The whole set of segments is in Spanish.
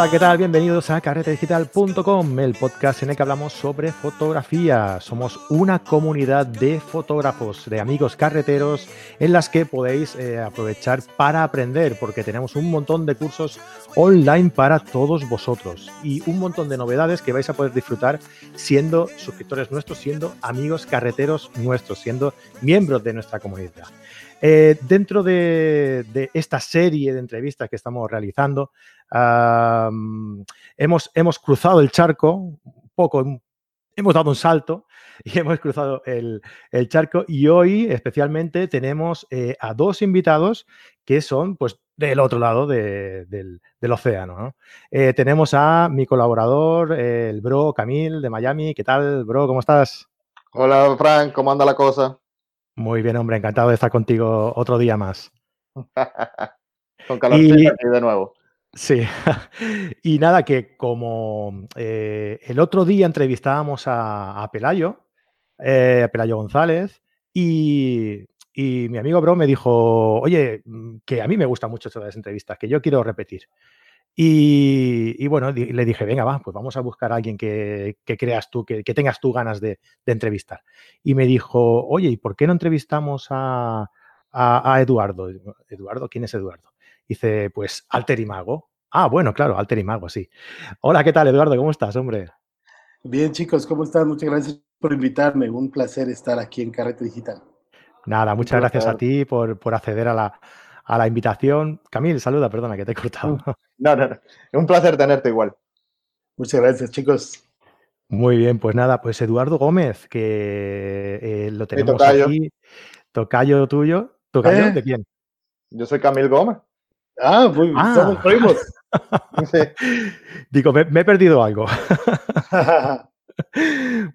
Hola, ¿qué tal? Bienvenidos a carretedigital.com, el podcast en el que hablamos sobre fotografía. Somos una comunidad de fotógrafos, de amigos carreteros, en las que podéis eh, aprovechar para aprender, porque tenemos un montón de cursos online para todos vosotros y un montón de novedades que vais a poder disfrutar siendo suscriptores nuestros, siendo amigos carreteros nuestros, siendo miembros de nuestra comunidad. Eh, dentro de, esta serie de entrevistas que estamos realizando, hemos, hemos cruzado el charco, un poco, hemos dado un salto y hemos cruzado el, charco y hoy especialmente tenemos eh, a dos invitados que son pues del otro lado del, océano. Eh, tenemos a mi colaborador, el bro Camil de Miami. ¿Qué tal, bro? ¿Cómo estás? Hola, Frank. ¿Cómo anda la cosa? Muy bien, hombre, encantado de estar contigo otro día más. Con calor y, de nuevo. Sí, y nada, que como eh, el otro día entrevistábamos a, Pelayo, eh, a Pelayo González, y, y, mi amigo Bro me dijo, oye, mm, que a mí me gustan mucho todas las entrevistas, que yo quiero repetir. Y, bueno, le dije, venga, va, pues vamos a buscar a alguien que, creas tú, que, tengas tú ganas de, entrevistar. Y me dijo, oye, ¿y por qué no entrevistamos a, Eduardo? Eduardo, ¿quién es Eduardo? Dice, pues Alter y Mago. Ah, bueno, claro, Alter y Mago, sí. Hola, ¿qué tal, Eduardo? ¿Cómo estás, hombre? Bien, chicos, ¿cómo están? Muchas gracias por invitarme. Un placer estar aquí en Carrete Digital. Nada, muchas gracias a ti por, por acceder a la, a la invitación. Camil, saluda, perdona que te he cortado. No, no, no. Es un placer tenerte igual. Muchas gracias, chicos. Muy bien, pues nada, pues Eduardo Gómez, que eh, lo tenemos tocayo. aquí. Tocayo tuyo. ¿Tocayo ¿Eh? de quién? Yo soy Camil Gómez. Ah, muy bien, ah. somos primos. Digo, me, he perdido algo.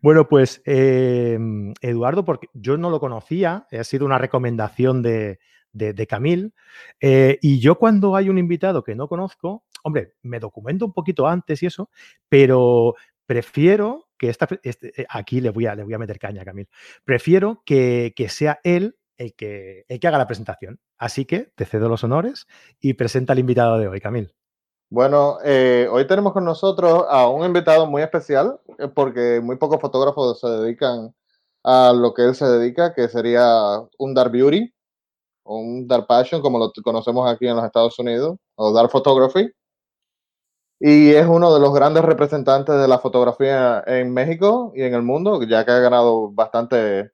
bueno, pues em, Eduardo, porque yo no lo conocía, ha sido una recomendación de, de, Camil. Eh, y yo cuando hay un invitado que no conozco, hombre, me documento un poquito antes y eso, pero prefiero que esta, este, eh, aquí le voy, a, le voy a meter caña a Camil, prefiero que, sea él el que, el que haga la presentación. Así que te cedo los honores y presenta al invitado de hoy, Camil. Bueno, eh, hoy tenemos con nosotros a un invitado muy especial, porque muy pocos fotógrafos se dedican a lo que él se dedica, que sería un Dark Beauty un Dark Passion, como lo conocemos aquí en los Estados Unidos, o Dark Photography. Y es uno de los grandes representantes de la fotografía en México y en el mundo, ya que ha ganado bastante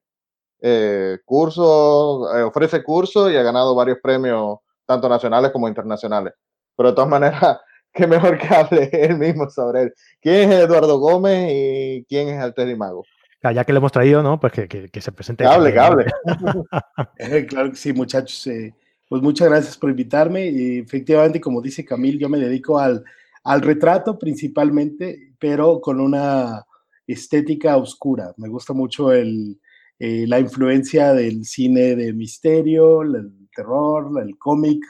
eh, cursos, eh, ofrece cursos y ha ganado varios premios, tanto nacionales como internacionales. Pero de todas maneras, qué mejor que hable él mismo sobre él. ¿Quién es Eduardo Gómez y quién es Alter Mago? ya que lo hemos traído, ¿no? Pues que, se presente. Cable, cable. Eh, claro que sí, muchachos. Eh, pues muchas gracias por invitarme. Y efectivamente, como dice Camil, yo me dedico al, al retrato principalmente, pero con una estética oscura. Me gusta mucho el, eh, la influencia del cine de misterio, el terror, el cómic,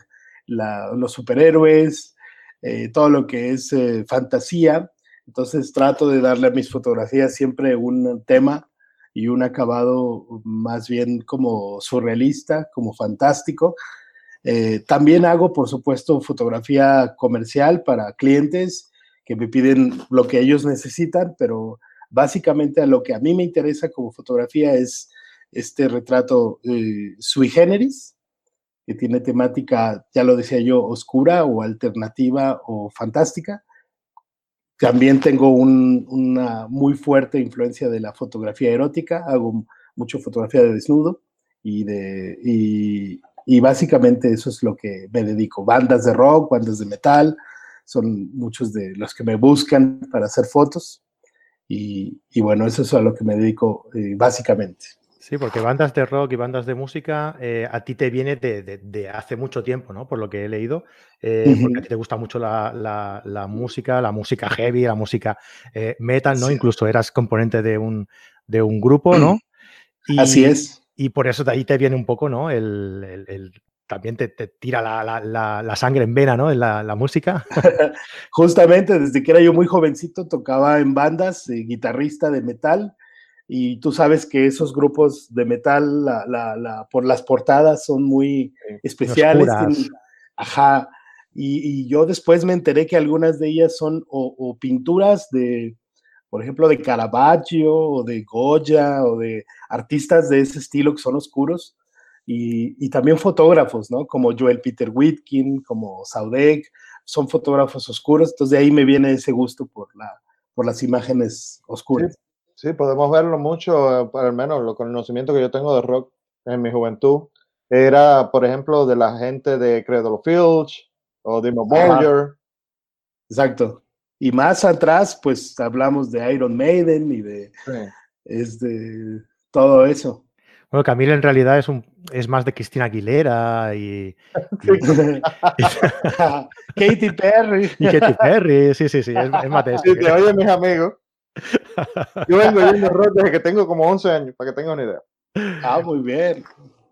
los superhéroes, todo lo que es fantasía entonces trato de darle a mis fotografías siempre un tema y un acabado más bien como surrealista, como fantástico. Eh, también hago, por supuesto, fotografía comercial para clientes que me piden lo que ellos necesitan, pero básicamente a lo que a mí me interesa como fotografía es este retrato eh, sui generis, que tiene temática, ya lo decía yo, oscura o alternativa o fantástica, también tengo una muy fuerte influencia de la fotografía erótica, hago mucho fotografía de desnudo y, básicamente eso es lo que me dedico. Bandas de rock, bandas de metal, son muchos de los que me buscan para hacer fotos y, bueno, eso es a lo que me dedico eh, básicamente. Sí, porque bandas de rock y bandas de música eh, a ti te viene de, hace mucho tiempo, ¿no? Por lo que he leído, eh, porque a ti te gusta mucho la, música, la música heavy, la música eh, metal, ¿no? Incluso eras componente de un, de un grupo, ¿no? Así es. Y por eso de ahí te viene un poco, ¿no? El, también te, tira la, sangre en vena, ¿no? En la, música. Justamente, desde que era yo muy jovencito, tocaba en bandas, guitarrista de metal y tú sabes que esos grupos de metal, la, la, por las portadas son muy especiales. ajá, Y, yo después me enteré que algunas de ellas son o, pinturas de, por ejemplo, de Caravaggio o de Goya o de artistas de ese estilo que son oscuros. Y, también fotógrafos, ¿no? Como Joel Peter Whitkin, como Saudek, son fotógrafos oscuros. Entonces de ahí me viene ese gusto por, la, por las imágenes oscuras. Sí, podemos verlo mucho, eh, al menos lo conocimiento que yo tengo de rock en mi juventud. Era, por ejemplo, de la gente de Cradle Filch o de Boyer. Exacto. Y más atrás, pues hablamos de Iron Maiden y de este, todo eso. Bueno, Camila en realidad es un es más de Cristina Aguilera y, Katy Perry. Y Katy Perry, sí, sí, sí, es, más de eso. Sí, te oye, mis amigos. Yo vengo yendo rock desde que tengo como 11 años, para que tengan una idea. Ah, muy bien.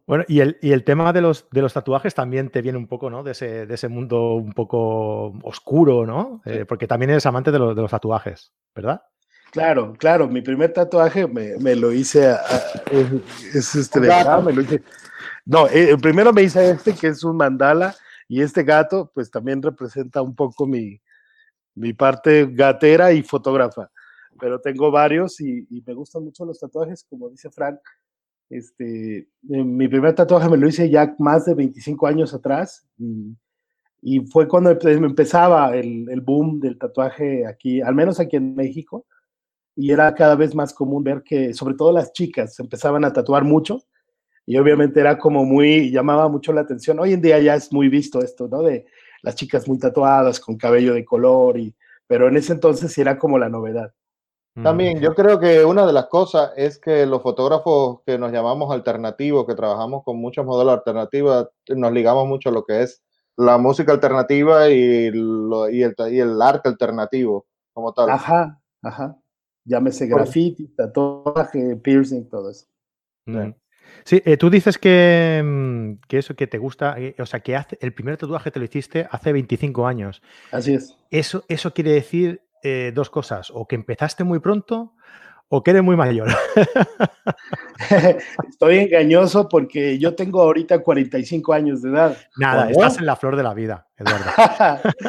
Bueno, y el, y el tema de los, de los tatuajes también te viene un poco, ¿no? De ese, de ese mundo un poco oscuro, ¿no? Eh, porque también eres amante de, de los tatuajes, ¿verdad? Claro, claro, mi primer tatuaje me, lo hice, es este de acá, me lo hice. No, eh, primero me hice este que es un mandala y este gato pues también representa un poco mi, parte gatera y fotógrafa, pero tengo varios y, me gustan mucho los tatuajes, como dice Frank. Este, eh, mi primer tatuaje me lo hice ya más de 25 años atrás y, fue cuando empezaba el, el boom del tatuaje aquí, al menos aquí en México y era cada vez más común ver que, sobre todo las chicas, empezaban a tatuar mucho y obviamente era como muy, llamaba mucho la atención. Hoy en día ya es muy visto esto, ¿no? De las chicas muy tatuadas, con cabello de color, y, pero en ese entonces era como la novedad. También yo creo que una de las cosas es que los fotógrafos que nos llamamos alternativos, que trabajamos con muchos modelos alternativos, nos ligamos mucho a lo que es la música alternativa y, lo, y, el, y el arte alternativo como tal. Ajá, ajá. Llámese graffiti, tatuaje, piercing, todo eso. Sí, eh, tú dices que, mm, que, eso que te gusta, eh, o sea, que hace, el primer tatuaje te lo hiciste hace 25 años. Así es. Eso, eso quiere decir eh, dos cosas, o que empezaste muy pronto o que eres muy mayor. Estoy engañoso porque yo tengo ahorita 45 años de edad. Nada, estás en la flor de la vida, Eduardo.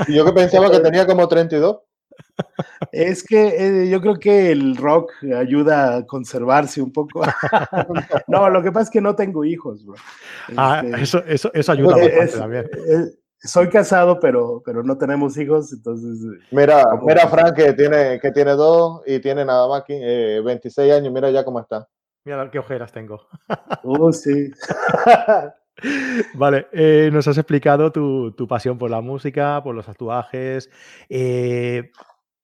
yo que pensaba que tenía como 32. Es que eh, yo creo que el rock ayuda a conservarse un poco. no, lo que pasa es que no tengo hijos, bro. Ah, este, eso, eso, ayuda bastante también. Eh, soy casado, pero, pero no tenemos hijos, entonces... Eh, mira, mira Frank que tiene, que tiene dos y tiene nada más que 26 años, mira ya cómo está. Mira qué ojeras tengo. Uh, sí. Vale, nos has explicado tu, tu, pasión por la música, por los tatuajes. Eh,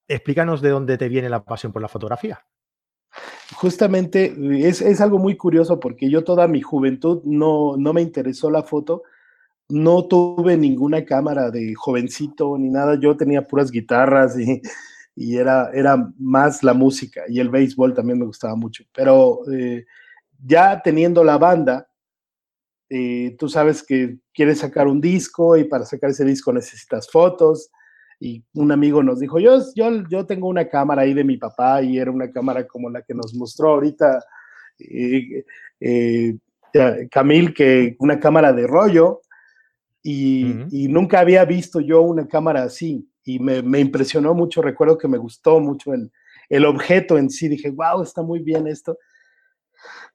explícanos de dónde te viene la pasión por la fotografía. Justamente es, algo muy curioso porque yo toda mi juventud no, no me interesó la foto, no tuve ninguna cámara de jovencito ni nada, yo tenía puras guitarras y, era, era más la música y el béisbol también me gustaba mucho, pero eh, ya teniendo la banda, eh, tú sabes que quieres sacar un disco y para sacar ese disco necesitas fotos, y un amigo nos dijo, yo, yo, yo tengo una cámara ahí de mi papá y era una cámara como la que nos mostró ahorita eh, eh, Camil, que una cámara de rollo y, nunca había visto yo una cámara así y me, me impresionó mucho, recuerdo que me gustó mucho el, el, objeto en sí, dije, wow, está muy bien esto.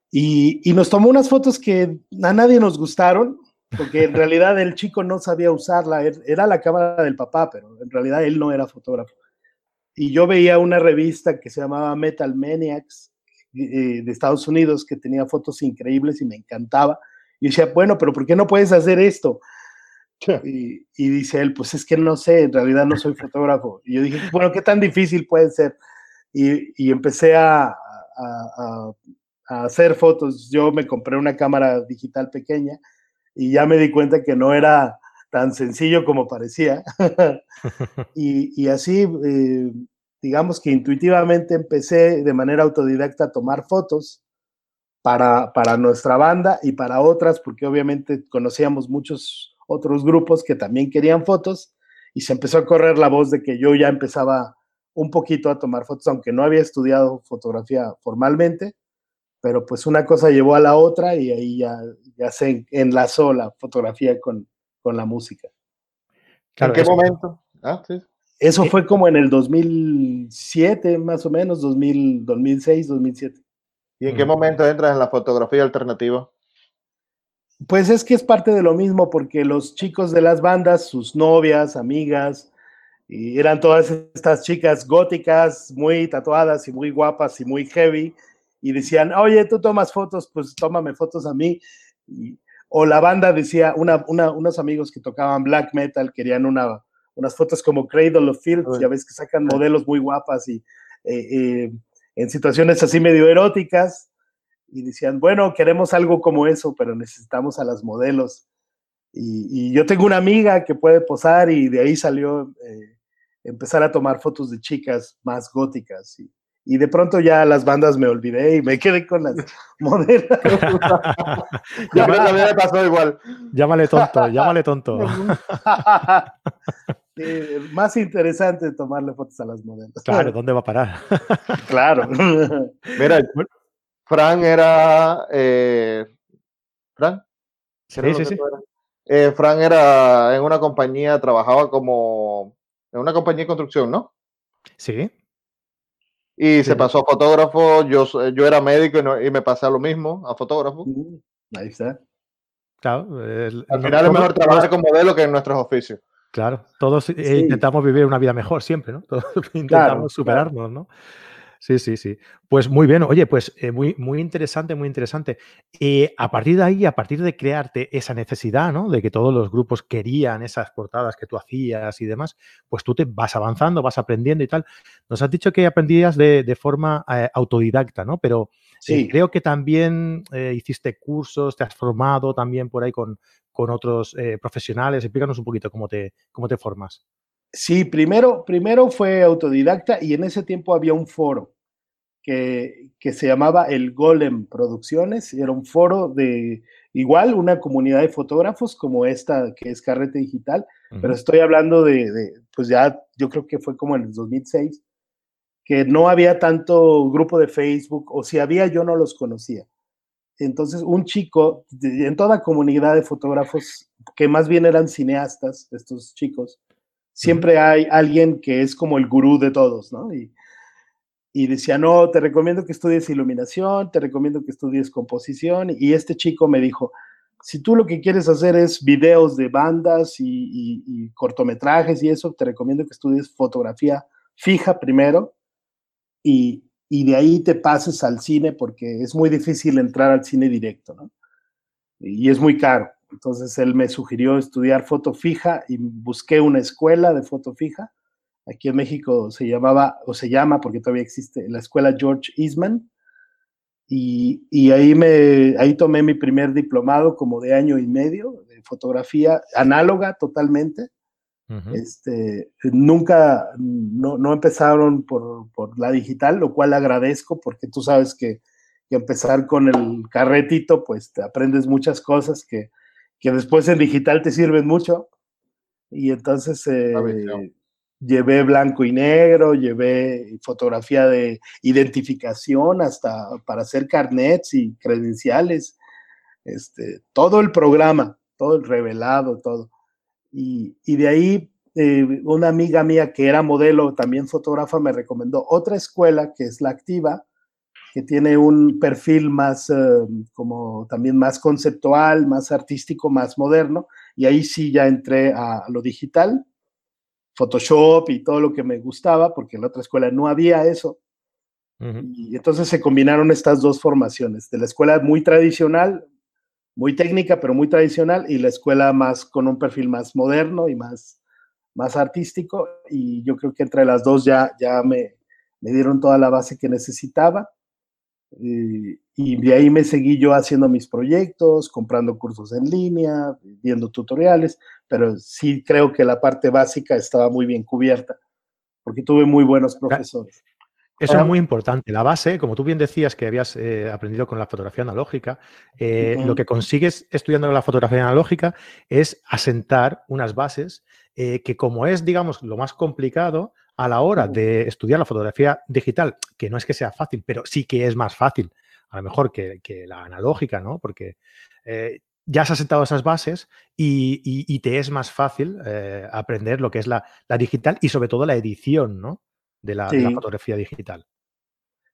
Y, y nos tomó unas fotos que a nadie nos gustaron, porque en realidad el chico no sabía usarla, er, era la cámara del papá, pero en realidad él no era fotógrafo. Y yo veía una revista que se llamaba Metal Maniacs eh, de Estados Unidos que tenía fotos increíbles y me encantaba. Y decía, bueno, pero ¿por qué no puedes hacer esto? Y, dice él, pues es que no sé, en realidad no soy fotógrafo. Y yo dije, bueno, ¿qué tan difícil puede ser? Y, empecé a, a, a, hacer fotos. Yo me compré una cámara digital pequeña y ya me di cuenta que no era tan sencillo como parecía. y, así, eh, digamos que intuitivamente empecé de manera autodidacta a tomar fotos para, para nuestra banda y para otras, porque obviamente conocíamos muchos otros grupos que también querían fotos y se empezó a correr la voz de que yo ya empezaba un poquito a tomar fotos, aunque no había estudiado fotografía formalmente, pero pues una cosa llevó a la otra y ahí ya, ya se enlazó la fotografía con, con la música. ¿En qué momento? Ah, sí. Eso fue como en el 2007, más o menos, 2000, 2006, 2007. ¿Y en qué momento entras en la fotografía alternativa? Pues es que es parte de lo mismo, porque los chicos de las bandas, sus novias, amigas, y eran todas estas chicas góticas, muy tatuadas y muy guapas y muy heavy, y decían, oye, tú tomas fotos, pues tómame fotos a mí. o la banda decía, una, unos amigos que tocaban black metal querían una, unas fotos como Cradle of Fields, ya ves que sacan modelos muy guapas y eh, eh, en situaciones así medio eróticas, y decían, bueno, queremos algo como eso, pero necesitamos a las modelos. Y, yo tengo una amiga que puede posar y de ahí salió eh, empezar a tomar fotos de chicas más góticas. Y, y de pronto ya las bandas me olvidé y me quedé con las modelos. ya me pasó igual. Llámale tonto, llámale tonto. más interesante tomarle fotos a las modelos. Claro, ¿dónde va a parar? claro. Mira, Fran era. Eh, ¿Fran? Sí, sí, sí. Eh, Fran era en una compañía, trabajaba como. En una compañía de construcción, ¿no? Sí. Y se pasó a fotógrafo. Yo, yo era médico y, me pasé a lo mismo, a fotógrafo. Mm, ahí está. Claro. Al final es mejor trabajar con modelo que en nuestros oficios. Claro, todos eh, intentamos vivir una vida mejor siempre, ¿no? Todos intentamos superarnos, ¿no? Sí, sí, sí. Pues muy bien, oye, pues eh, muy, muy interesante, muy interesante. Eh, a partir de ahí, a partir de crearte esa necesidad, ¿no? De que todos los grupos querían esas portadas que tú hacías y demás, pues tú te vas avanzando, vas aprendiendo y tal. Nos has dicho que aprendías de, forma eh, autodidacta, ¿no? Pero sí. creo que también hiciste cursos, te has formado también por ahí con, con otros profesionales. Explícanos un poquito cómo te, cómo te formas. Sí, primero, primero fue autodidacta y en ese tiempo había un foro que, se llamaba el Golem Producciones. Era un foro de igual una comunidad de fotógrafos como esta que es Carrete Digital, pero estoy hablando de, pues ya yo creo que fue como en el 2006, que no había tanto grupo de Facebook o si había yo no los conocía. Entonces un chico en toda comunidad de fotógrafos que más bien eran cineastas, estos chicos, siempre hay alguien que es como el gurú de todos, ¿no? Y, decía, no, te recomiendo que estudies iluminación, te recomiendo que estudies composición. Y este chico me dijo, si tú lo que quieres hacer es videos de bandas y, cortometrajes y eso, te recomiendo que estudies fotografía fija primero y, y, de ahí te pases al cine porque es muy difícil entrar al cine directo, ¿no? Y es muy caro. Entonces él me sugirió estudiar foto fija y busqué una escuela de foto fija. Aquí en México se llamaba, o se llama, porque todavía existe, la escuela George Eastman. Y, y, ahí, me, ahí tomé mi primer diplomado como de año y medio de fotografía análoga totalmente. este, nunca, no, no empezaron por, por, la digital, lo cual agradezco porque tú sabes que, que empezar con el carretito, pues te aprendes muchas cosas que, que después en digital te sirven mucho. Y entonces eh, llevé blanco y negro, llevé fotografía de identificación hasta para hacer carnets y credenciales, este, todo el programa, todo el revelado, todo. Y, de ahí eh, una amiga mía que era modelo, también fotógrafa, me recomendó otra escuela que es la Activa, que tiene un perfil más, eh, como también más conceptual, más artístico, más moderno, y ahí sí ya entré a, lo digital, Photoshop y todo lo que me gustaba, porque en la otra escuela no había eso. Y entonces se combinaron estas dos formaciones, de la escuela muy tradicional, muy técnica, pero muy tradicional, y la escuela más con un perfil más moderno y más, más artístico. Y yo creo que entre las dos ya, ya me, me dieron toda la base que necesitaba. Eh, y de ahí me seguí yo haciendo mis proyectos, comprando cursos en línea, viendo tutoriales, pero sí creo que la parte básica estaba muy bien cubierta, porque tuve muy buenos profesores. Eso es muy importante. La base, como tú bien decías que habías eh, aprendido con la fotografía analógica, eh, lo que consigues estudiando la fotografía analógica es asentar unas bases que como es, digamos, lo más complicado, a la hora de estudiar la fotografía digital, que no es que sea fácil, pero sí que es más fácil, a lo mejor que, la analógica, ¿no? Porque eh, ya has sentado esas bases y, te es más fácil eh, aprender lo que es la, digital y sobre todo la edición ¿no? de, la, fotografía digital.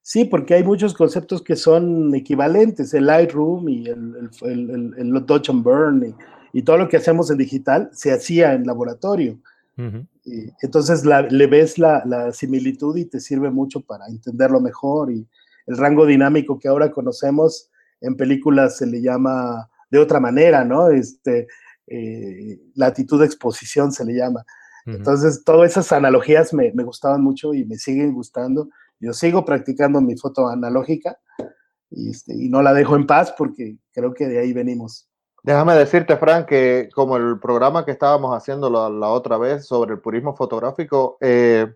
Sí, porque hay muchos conceptos que son equivalentes, el Lightroom y el, el, el, Dodge and Burn y, todo lo que hacemos en digital se hacía en laboratorio. Entonces le ves la, la, similitud y te sirve mucho para entenderlo mejor y el rango dinámico que ahora conocemos en películas se le llama de otra manera, ¿no? Este, eh, latitud de exposición se le llama. Entonces, todas esas analogías me, gustaban mucho y me siguen gustando. Yo sigo practicando mi foto analógica y, este, y no la dejo en paz porque creo que de ahí venimos. Déjame decirte, Frank, que como el programa que estábamos haciendo la, otra vez sobre el purismo fotográfico, eh,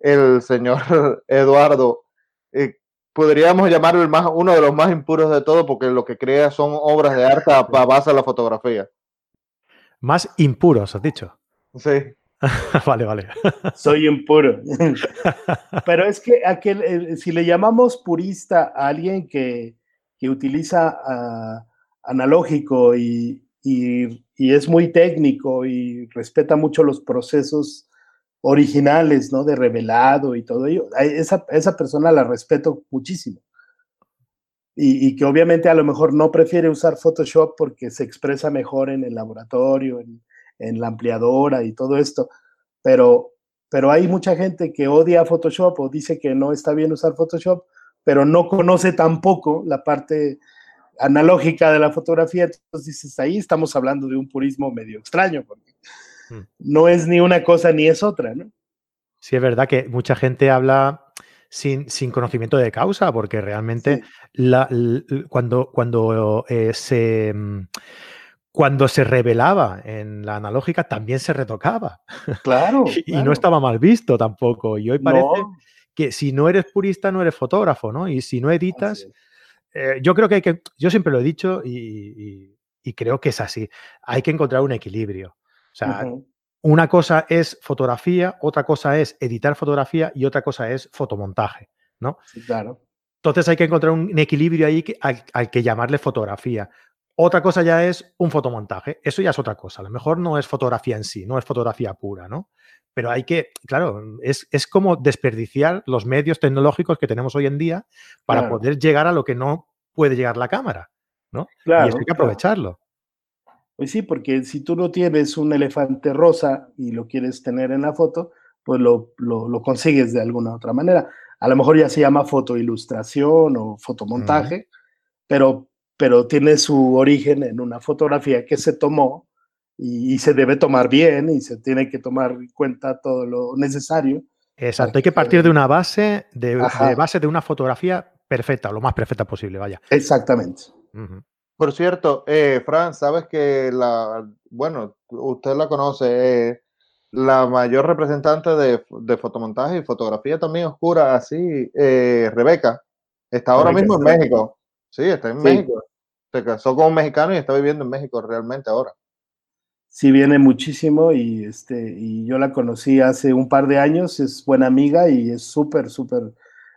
el señor Eduardo eh, podríamos llamarlo el más, uno de los más impuros de todo, porque lo que crea son obras de arte a, base de la fotografía. Más impuros, has dicho. Sí. vale, vale. Soy impuro. Pero es que aquel, eh, si le llamamos purista a alguien que, utiliza ah, analógico y, y, es muy técnico y respeta mucho los procesos originales, ¿no? De revelado y todo ello. Esa, esa persona la respeto muchísimo. Y, que obviamente a lo mejor no prefiere usar Photoshop porque se expresa mejor en el laboratorio, en, en la ampliadora y todo esto. Pero, pero hay mucha gente que odia Photoshop o dice que no está bien usar Photoshop, pero no conoce tampoco la parte analógica de la fotografía. Entonces dices, ahí estamos hablando de un purismo medio extraño, porque Mm. no es ni una cosa ni es otra, ¿no? Sí, es verdad que mucha gente habla sin, conocimiento de causa, porque realmente cuando, cuando eh, se mm, cuando se revelaba en la analógica también se retocaba. Claro. y, no estaba mal visto tampoco. Y hoy parece que si no eres purista no eres fotógrafo, ¿no? Y si no editas, eh, yo creo que hay que, yo siempre lo he dicho y, creo que es así, hay que encontrar un equilibrio. O sea, una cosa es fotografía, otra cosa es editar fotografía y otra cosa es fotomontaje, ¿no? Sí, claro. Entonces hay que encontrar un equilibrio ahí al, que llamarle fotografía. Otra cosa ya es un fotomontaje. Eso ya es otra cosa. A lo mejor no es fotografía en sí, no es fotografía pura, ¿no? Pero hay que, claro, es, como desperdiciar los medios tecnológicos que tenemos hoy en día para poder llegar a lo que no puede llegar la cámara, ¿no? Claro, y eso hay que aprovecharlo. Pues sí, porque si tú no tienes un elefante rosa y lo quieres tener en la foto, pues lo, consigues de alguna otra manera. A lo mejor ya se llama fotoilustración o fotomontaje, pero, pero tiene su origen en una fotografía que se tomó y, se debe tomar bien y se tiene que tomar en cuenta todo lo necesario. Exacto, hay que partir de una base, de, base de una fotografía perfecta, lo más perfecta posible, vaya. Exactamente. Por cierto, eh, Fran, sabes que la, bueno, usted la conoce, eh, la mayor representante de, fotomontaje y fotografía también oscura, así, eh, Rebeca, está ahora mismo en México. Sí, está en México. Se casó con un mexicano y está viviendo en México realmente ahora. Sí, viene muchísimo y, este, y yo la conocí hace un par de años, es buena amiga y es súper, súper,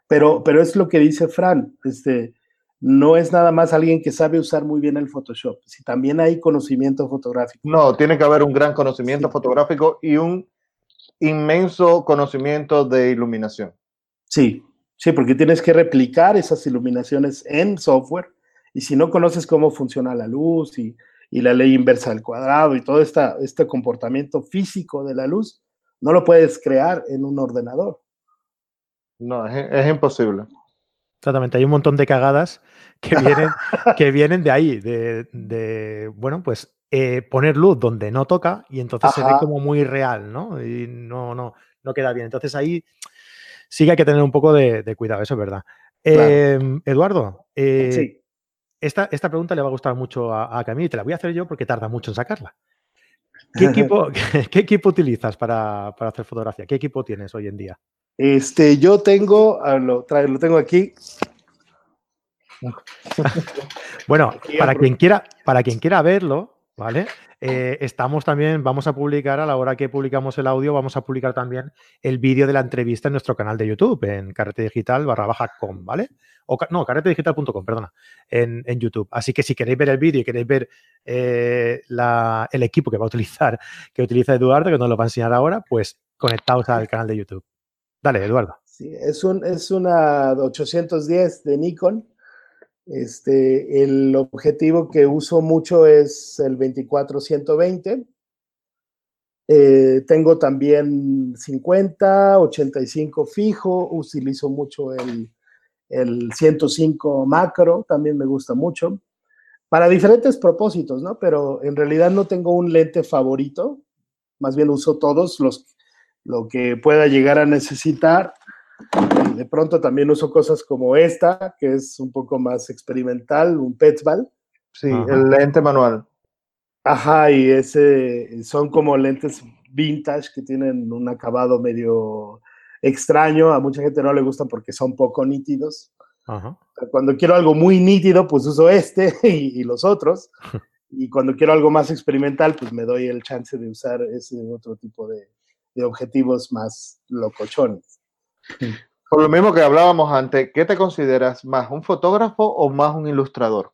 pero, pero es lo que dice Fran, este, no es nada más alguien que sabe usar muy bien el Photoshop, si también hay conocimiento fotográfico. No, tiene que haber un gran conocimiento fotográfico y un inmenso conocimiento de iluminación. Sí, sí, porque tienes que replicar esas iluminaciones en software y si no conoces cómo funciona la luz y, la ley inversa del cuadrado y todo este comportamiento físico de la luz, no lo puedes crear en un ordenador. No, es imposible. Exactamente, hay un montón de cagadas que vienen, que vienen de ahí, de, bueno, pues eh, poner luz donde no toca y entonces se ve como muy real, ¿no? Y no, no, no queda bien. Entonces ahí sí que hay que tener un poco de, cuidado, eso es verdad. Em, Eduardo, eh, esta, esta, pregunta le va a gustar mucho a, a Camille y te la voy a hacer yo porque tarda mucho en sacarla. ¿Qué equipo, qué, equipo utilizas para, para hacer fotografía? ¿Qué equipo tienes hoy en día? Este, yo tengo, lo, lo tengo aquí. bueno, para quien, quiera, para quien quiera verlo, ¿vale? Eh, estamos también, vamos a publicar a la hora que publicamos el audio, vamos a publicar también el vídeo de la entrevista en nuestro canal de YouTube, en carrete digital barra baja com, ¿vale? O, no, carretedigital.com, perdona, en, YouTube. Así que si queréis ver el vídeo y queréis ver eh, el equipo que va a utilizar, que utiliza Eduardo, que nos lo va a enseñar ahora, pues conectaos al canal de YouTube. Dale, Eduardo. Sí, es, un, es una 810 de Nikon este, el objetivo que uso mucho es el 24-120. Eh, tengo también 50, 85 fijo, utilizo mucho el, el 105 macro, también me gusta mucho, para diferentes propósitos, ¿no? Pero en realidad no tengo un lente favorito, más bien uso todos los lo que pueda llegar a necesitar de pronto también uso cosas como esta, que es un poco más experimental, un Petzval. Sí, el lente manual. Ajá, y ese son como lentes vintage que tienen un acabado medio extraño. A mucha gente no le gusta porque son poco nítidos. Cuando quiero algo muy nítido, pues uso este y, los otros. y cuando quiero algo más experimental, pues me doy el chance de usar ese otro tipo de, de objetivos más locochones. Por lo mismo que hablábamos antes, ¿qué te consideras más un fotógrafo o más un ilustrador?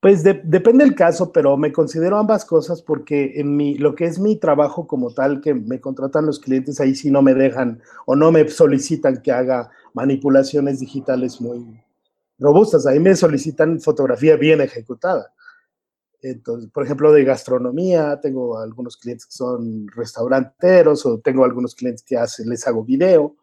Pues depende del caso, pero me considero ambas cosas porque en mi, lo que es mi trabajo como tal, que me contratan los clientes, ahí sí no me dejan o no me solicitan que haga manipulaciones digitales muy robustas. Ahí me solicitan fotografía bien ejecutada. Entonces, por ejemplo, de gastronomía, tengo algunos clientes que son restauranteros o tengo algunos clientes que hacen, les hago video.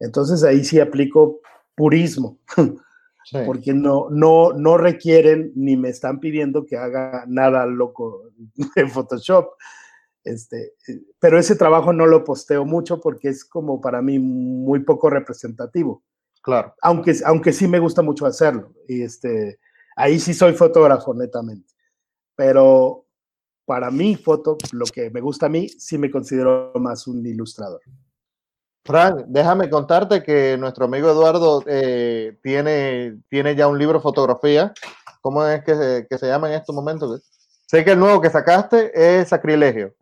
Entonces ahí sí aplico purismo, porque no, no, no requieren ni me están pidiendo que haga nada loco en Photoshop. Este, eh, pero ese trabajo no lo posteo mucho porque es como para mí muy poco representativo. Claro. Aunque, aunque sí me gusta mucho hacerlo. Y este, ahí sí soy fotógrafo, netamente pero para mi foto, lo que me gusta a mí, sí me considero más un ilustrador. Frank, déjame contarte que nuestro amigo Eduardo eh, tiene, tiene ya un libro fotografía. ¿Cómo es que se, que se llama en estos momentos? Sé que el nuevo que sacaste es Sacrilegio,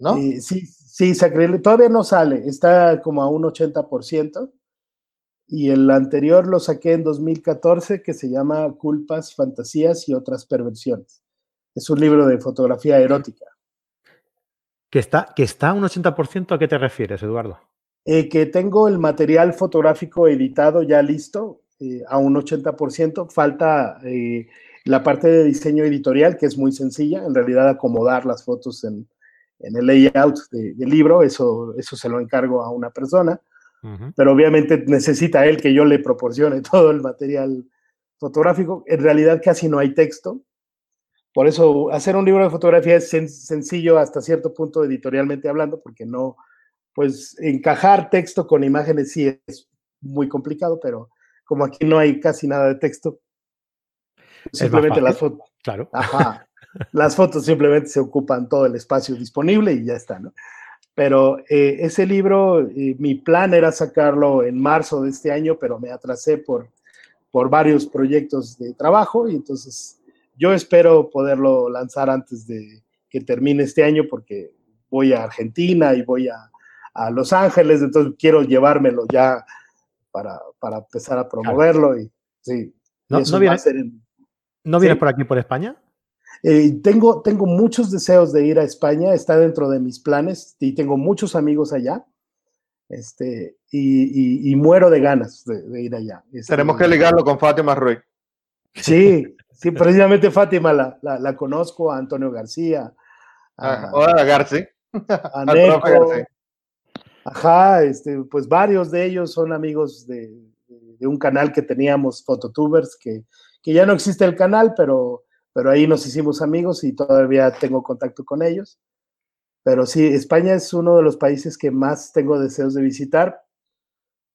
¿no? Sí, sí, sí, Sacrilegio. Todavía no sale, está como a un 80%. Y el anterior lo saqué en 2014, que se llama Culpas, Fantasías y otras perversiones. Es un libro de fotografía erótica. ¿Que está, que está un 80%? ¿A qué te refieres, Eduardo? Eh, que tengo el material fotográfico editado ya listo eh, a un 80%. Falta eh, la parte de diseño editorial, que es muy sencilla. En realidad, acomodar las fotos en, el layout del libro, eso, eso se lo encargo a una persona. Pero obviamente necesita él que yo le proporcione todo el material fotográfico. En realidad casi no hay texto. Por eso hacer un libro de fotografía es sencillo hasta cierto punto editorialmente hablando, porque no, pues encajar texto con imágenes sí es muy complicado, pero como aquí no hay casi nada de texto, simplemente las fotos. Claro. las fotos simplemente se ocupan todo el espacio disponible y ya está, ¿no? Pero eh, ese libro, eh, mi plan era sacarlo en marzo de este año, pero me atrasé por, por varios proyectos de trabajo y entonces yo espero poderlo lanzar antes de que termine este año porque voy a Argentina y voy a, Los Ángeles, entonces quiero llevármelo ya para, empezar a promoverlo. Y, sí, ¿No, ¿no, vienes, por aquí, por España? Eh, tengo, tengo muchos deseos de ir a España, está dentro de mis planes y tengo muchos amigos allá. Este, y, muero de ganas de, ir allá. Este, Tenemos que ligarlo con Fátima Ruiz. Sí, Sí, precisamente Fátima la, la, conozco, a Antonio García. A, ah, García. A Neco, Ajá, este, pues varios de ellos son amigos de, de, un canal que teníamos, Phototubers, que, que, ya no existe el canal, pero, pero ahí nos hicimos amigos y todavía tengo contacto con ellos. Pero sí, España es uno de los países que más tengo deseos de visitar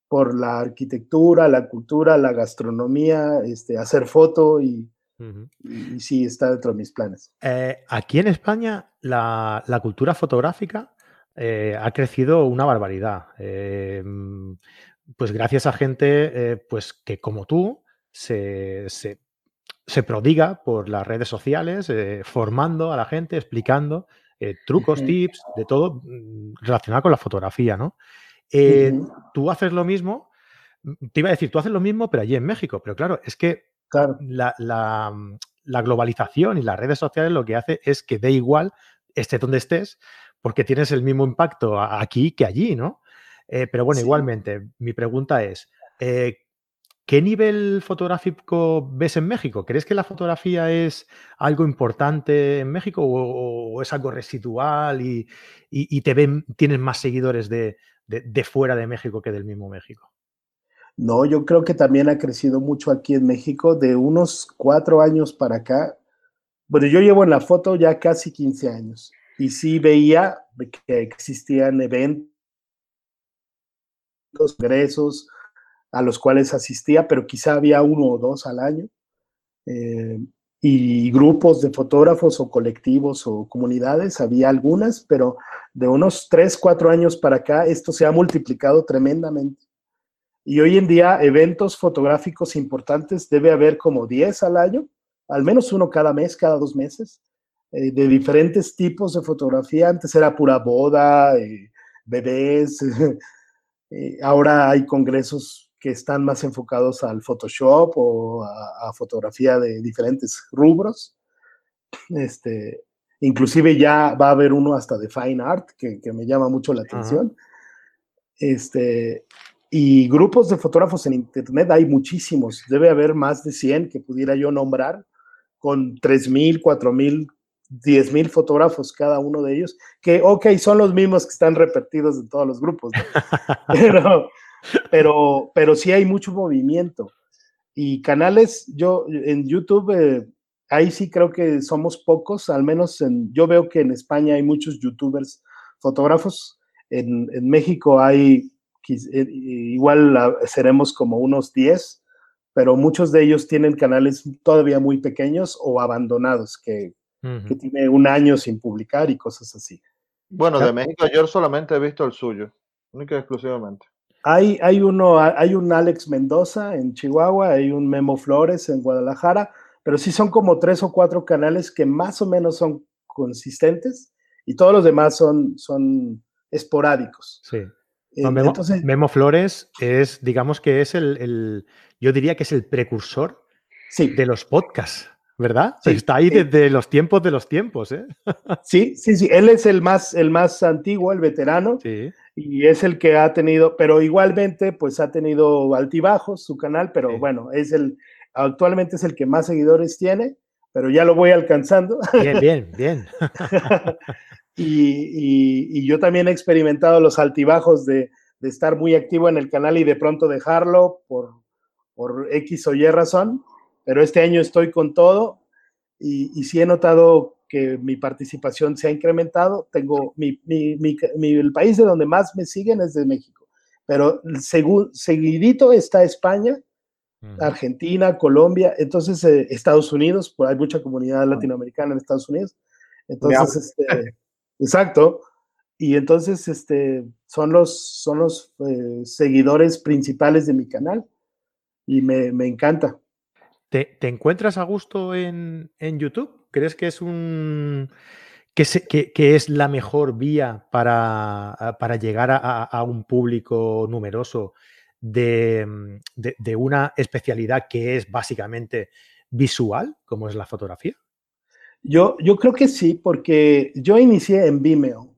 por la arquitectura, la cultura, la gastronomía, este, hacer foto y, y, sí, está dentro de mis planes. Eh, aquí en España, la, cultura fotográfica eh, ha crecido una barbaridad. Eh, pues gracias a gente pues que como tú se, se prodiga por las redes sociales, formando a la gente, explicando trucos, tips, de todo mm, relacionado con la fotografía, ¿no? Tú haces lo mismo, mm, te iba a decir, tú haces lo mismo, pero allí en México, pero claro, es que la, mm, la, globalización y las redes sociales lo que hace es que dé igual, esté donde estés, porque tienes el mismo impacto aquí que allí, ¿no? pero bueno, igualmente, mi pregunta es, ¿Qué nivel fotográfico ves en México? ¿Crees que la fotografía es algo importante en México o, es algo residual y, te ven, tienes más seguidores de, fuera de México que del mismo México? No, yo creo que también ha crecido mucho aquí en México de unos cuatro años para acá. Bueno, yo llevo en la foto ya casi 15 años y sí veía que existían eventos, congresos, a los cuales asistía, pero quizá había uno o dos al año. Eh, y grupos de fotógrafos o colectivos o comunidades, había algunas, pero de unos tres, cuatro años para acá, esto se ha multiplicado tremendamente. Y hoy en día, eventos fotográficos importantes debe haber como 10 al año, al menos uno cada mes, cada dos meses, eh, de diferentes tipos de fotografía. Antes era pura boda, eh, bebés. ahora hay congresos que están más enfocados al Photoshop o a, fotografía de diferentes rubros. Este, inclusive ya va a haber uno hasta de Fine Art, que, me llama mucho la atención. Este, y grupos de fotógrafos en Internet hay muchísimos, debe haber más de 100 que pudiera yo nombrar, con 3.000, 4.000, 10.000 fotógrafos cada uno de ellos, que, ok, son los mismos que están repetidos en todos los grupos, pero, pero, pero sí hay mucho movimiento. Y canales, yo en YouTube, eh, ahí sí creo que somos pocos, al menos en, yo veo que en España hay muchos youtubers fotógrafos, en, en México hay, eh, igual seremos como unos 10, pero muchos de ellos tienen canales todavía muy pequeños o abandonados, que, que tiene un año sin publicar y cosas así. Bueno, de México yo solamente he visto el suyo, única y exclusivamente. Hay, hay, uno, hay un Alex Mendoza en Chihuahua, hay un Memo Flores en Guadalajara, pero sí son como tres o cuatro canales que más o menos son consistentes y todos los demás son, son esporádicos. Sí. Eh, Memo, Flores es, digamos que es el, yo diría que es el precursor de los podcasts, ¿verdad? Está ahí desde los tiempos de los tiempos, ¿eh? Sí, sí, sí, él es el más, el más antiguo, el veterano. Sí y es el que ha tenido, pero igualmente pues ha tenido altibajos su canal, pero bueno, es el, actualmente es el que más seguidores tiene, pero ya lo voy alcanzando. Bien, bien, bien. y, yo también he experimentado los altibajos de, estar muy activo en el canal y de pronto dejarlo por, por X o Y razón, pero este año estoy con todo y, y sí he notado que mi participación se ha incrementado. Tengo mi, el país de donde más me siguen es de México, pero seguidito está España, Argentina, Colombia, entonces eh, Estados Unidos, pues hay mucha comunidad latinoamericana en Estados Unidos. Entonces, este, exacto. Y entonces, este, son los, son los eh, seguidores principales de mi canal y me, me encanta. ¿Te, ¿Te, encuentras a gusto en, en YouTube? ¿Crees que es un que, que, es la mejor vía para, para llegar a, un público numeroso de, de, una especialidad que es básicamente visual, como es la fotografía? Yo, yo creo que sí, porque yo inicié en Vimeo.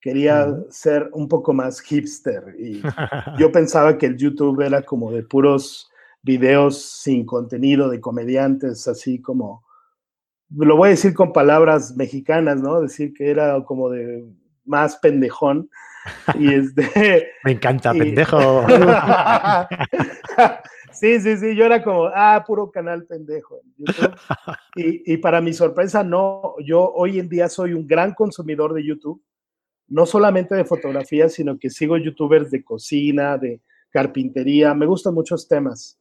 Quería ser un poco más hipster y yo pensaba que el YouTube era como de puros videos sin contenido de comediantes, así como lo voy a decir con palabras mexicanas, ¿no? Decir que era como de más pendejón. Y este, Me encanta, pendejo. sí, sí, sí, yo era como, ah, puro canal pendejo Y, y para mi sorpresa, no, yo hoy en día soy un gran consumidor de YouTube, no solamente de fotografía, sino que sigo youtubers de cocina, de carpintería, me gustan muchos temas,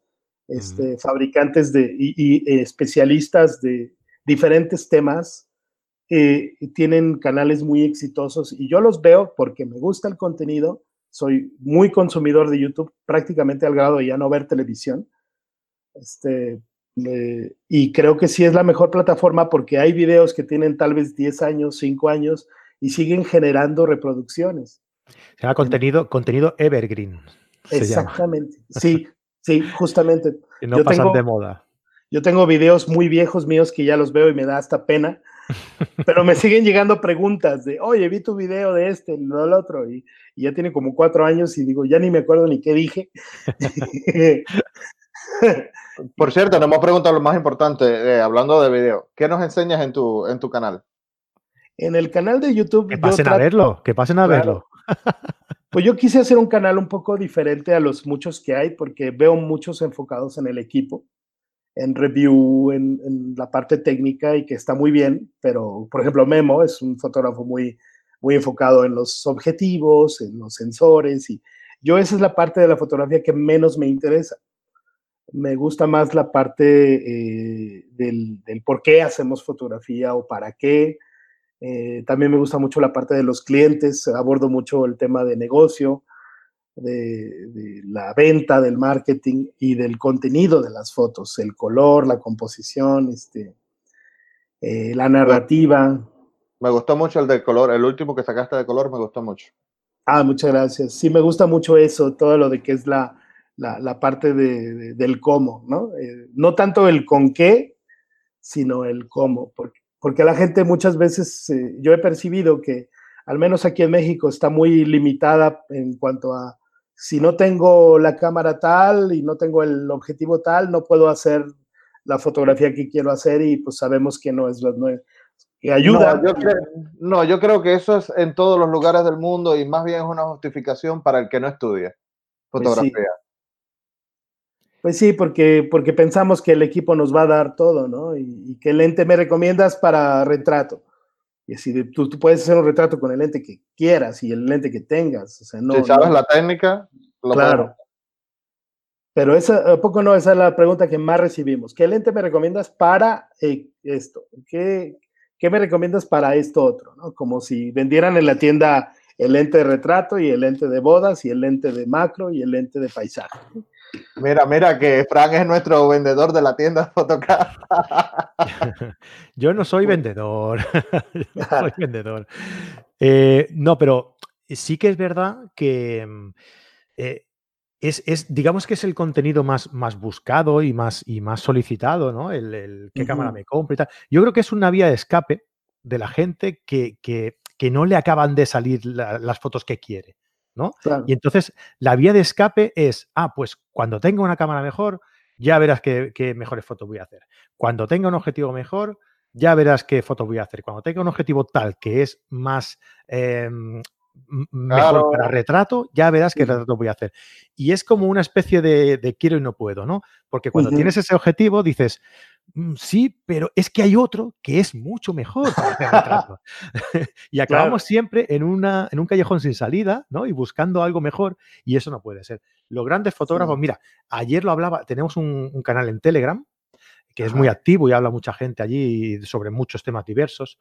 este, fabricantes de, y especialistas de, diferentes temas, eh, tienen canales muy exitosos y yo los veo porque me gusta el contenido, soy muy consumidor de YouTube, prácticamente al grado de ya no ver televisión. Este, Eh, y creo que sí es la mejor plataforma porque hay videos que tienen tal vez 10 años, 5 años y siguen generando reproducciones. Se llama contenido, contenido evergreen. Exactamente. Sí, sí, justamente. Y no pasan de moda. Yo tengo videos muy viejos míos que ya los veo y me da hasta pena, pero me siguen llegando preguntas de, oye, vi tu video de este, no del otro, y, y, ya tiene como cuatro años y digo, ya ni me acuerdo ni qué dije. Por cierto, nos hemos preguntado lo más importante, eh, hablando de video, ¿qué nos enseñas en tu, en tu canal? En el canal de YouTube. Que pasen a verlo, que pasen a verlo. Pues yo quise hacer un canal un poco diferente a los muchos que hay, porque veo muchos enfocados en el equipo en review, en, la parte técnica y que está muy bien, pero por ejemplo Memo es un fotógrafo muy, muy enfocado en los objetivos, en los sensores y yo esa es la parte de la fotografía que menos me interesa. Me gusta más la parte eh, del, por qué hacemos fotografía o para qué. Eh, también me gusta mucho la parte de los clientes, abordo mucho el tema de negocio, de, la venta, del marketing y del contenido de las fotos, el color, la composición, este, eh, la narrativa. Me gustó mucho el de color, el último que sacaste de color me gustó mucho. Ah, muchas gracias. Sí, me gusta mucho eso, todo lo de que es la, la, parte de, del cómo, ¿no? Eh, no tanto el con qué, sino el cómo, porque, porque la gente muchas veces, eh, yo he percibido que al menos aquí en México está muy limitada en cuanto a si no tengo la cámara tal y no tengo el objetivo tal, no puedo hacer la fotografía que quiero hacer y pues sabemos que no es, no que ayuda. No yo, creo, no, yo creo que eso es en todos los lugares del mundo y más bien es una justificación para el que no estudia pues fotografía. Pues sí. porque, porque pensamos que el equipo nos va a dar todo, ¿no? Y, y que lente me recomiendas para retrato. Y así, tú, tú, puedes hacer un retrato con el lente que quieras y el lente que tengas. O sea, no, si sabes la técnica, claro. Pero esa, ¿a poco no? Esa es la pregunta que más recibimos. ¿Qué lente me recomiendas para eh, esto? ¿Qué, ¿Qué, me recomiendas para esto otro? ¿no? Como si vendieran en la tienda el lente de retrato y el lente de bodas y el lente de macro y el lente de paisaje. Mira, mira que Frank es nuestro vendedor de la tienda Photocard. Yo no soy vendedor. no soy vendedor. Eh, no, pero sí que es verdad que mm, eh, es, digamos que es el contenido más, más buscado y más, y más solicitado, ¿no? El, qué cámara me compro y tal. Yo creo que es una vía de escape de la gente que, que, no le acaban de salir las fotos que quiere. ¿no? Y entonces la vía de escape es, ah, pues cuando tenga una cámara mejor, ya verás qué, mejores fotos voy a hacer. Cuando tenga un objetivo mejor, ya verás qué fotos voy a hacer. Cuando tenga un objetivo tal que es más em, mejor para retrato, ya verás qué retrato voy a hacer. Y es como una especie de, quiero y no puedo, ¿no? Porque cuando tienes ese objetivo dices, sí, pero es que hay otro que es mucho mejor para y acabamos siempre en, una, en un callejón sin salida, ¿no? Y buscando algo mejor, y eso no puede ser. Los grandes fotógrafos, mira, ayer lo hablaba, tenemos un canal en Telegram, que es muy activo y habla mucha gente allí sobre muchos temas diversos.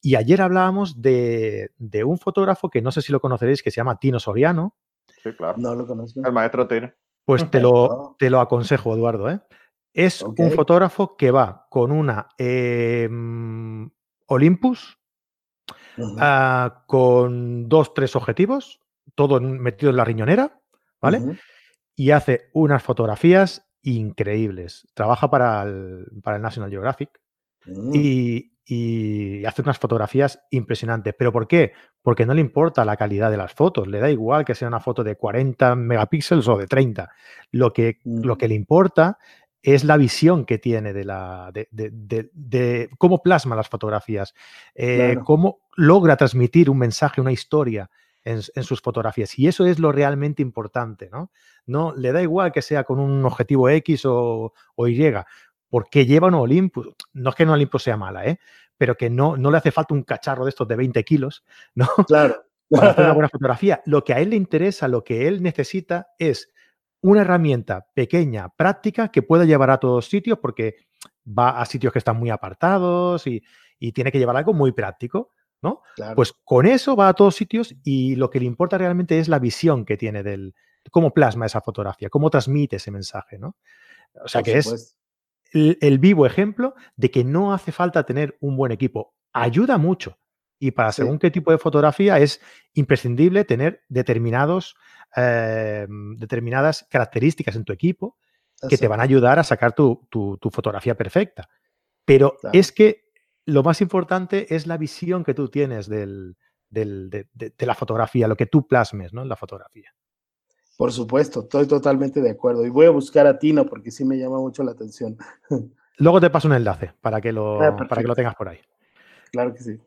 Y ayer hablábamos de, un fotógrafo que no sé si lo conoceréis, que se llama Tino Soriano. Sí, claro. No lo conozco. El maestro Tino. Pues te lo, te lo aconsejo, Eduardo. ¿eh? Es un fotógrafo que va con una em, Olympus, ah, con dos, tres objetivos, todo metido en la riñonera, ¿vale? Y hace unas fotografías increíbles. Trabaja para el, para el National Geographic mm. y, hace unas fotografías impresionantes. ¿Pero por qué? Porque no le importa la calidad de las fotos. Le da igual que sea una foto de 40 megapíxeles o de 30. Lo que, lo mm. que le importa es la visión que tiene de, la, de, cómo plasma las fotografías, eh, cómo logra transmitir un mensaje, una historia en, sus fotografías. Y eso es lo realmente importante, ¿no? No le da igual que sea con un objetivo X o, Y, porque lleva un Olympus. No es que un Olympus sea mala, ¿eh? Pero que no, no le hace falta un cacharro de estos de 20 kilos, ¿no? Claro. Para hacer una buena fotografía. Lo que a él le interesa, lo que él necesita es una herramienta pequeña, práctica, que pueda llevar a todos sitios, porque va a sitios que están muy apartados y, y tiene que llevar algo muy práctico. ¿no? Pues con eso va a todos sitios y lo que le importa realmente es la visión que tiene del cómo plasma esa fotografía, cómo transmite ese mensaje, ¿no? O sea que es, el, vivo ejemplo de que no hace falta tener un buen equipo. Ayuda mucho. Y para según qué tipo de fotografía es imprescindible tener determinados, eh, determinadas características en tu equipo que te van a ayudar a sacar tu, fotografía perfecta. Pero es que lo más importante es la visión que tú tienes de, la fotografía, lo que tú plasmes ¿no? en la fotografía. Por supuesto, estoy totalmente de acuerdo. Y voy a buscar a Tino porque sí me llama mucho la atención. Luego te paso un enlace para que lo, ah, para que lo tengas por ahí. Claro que sí.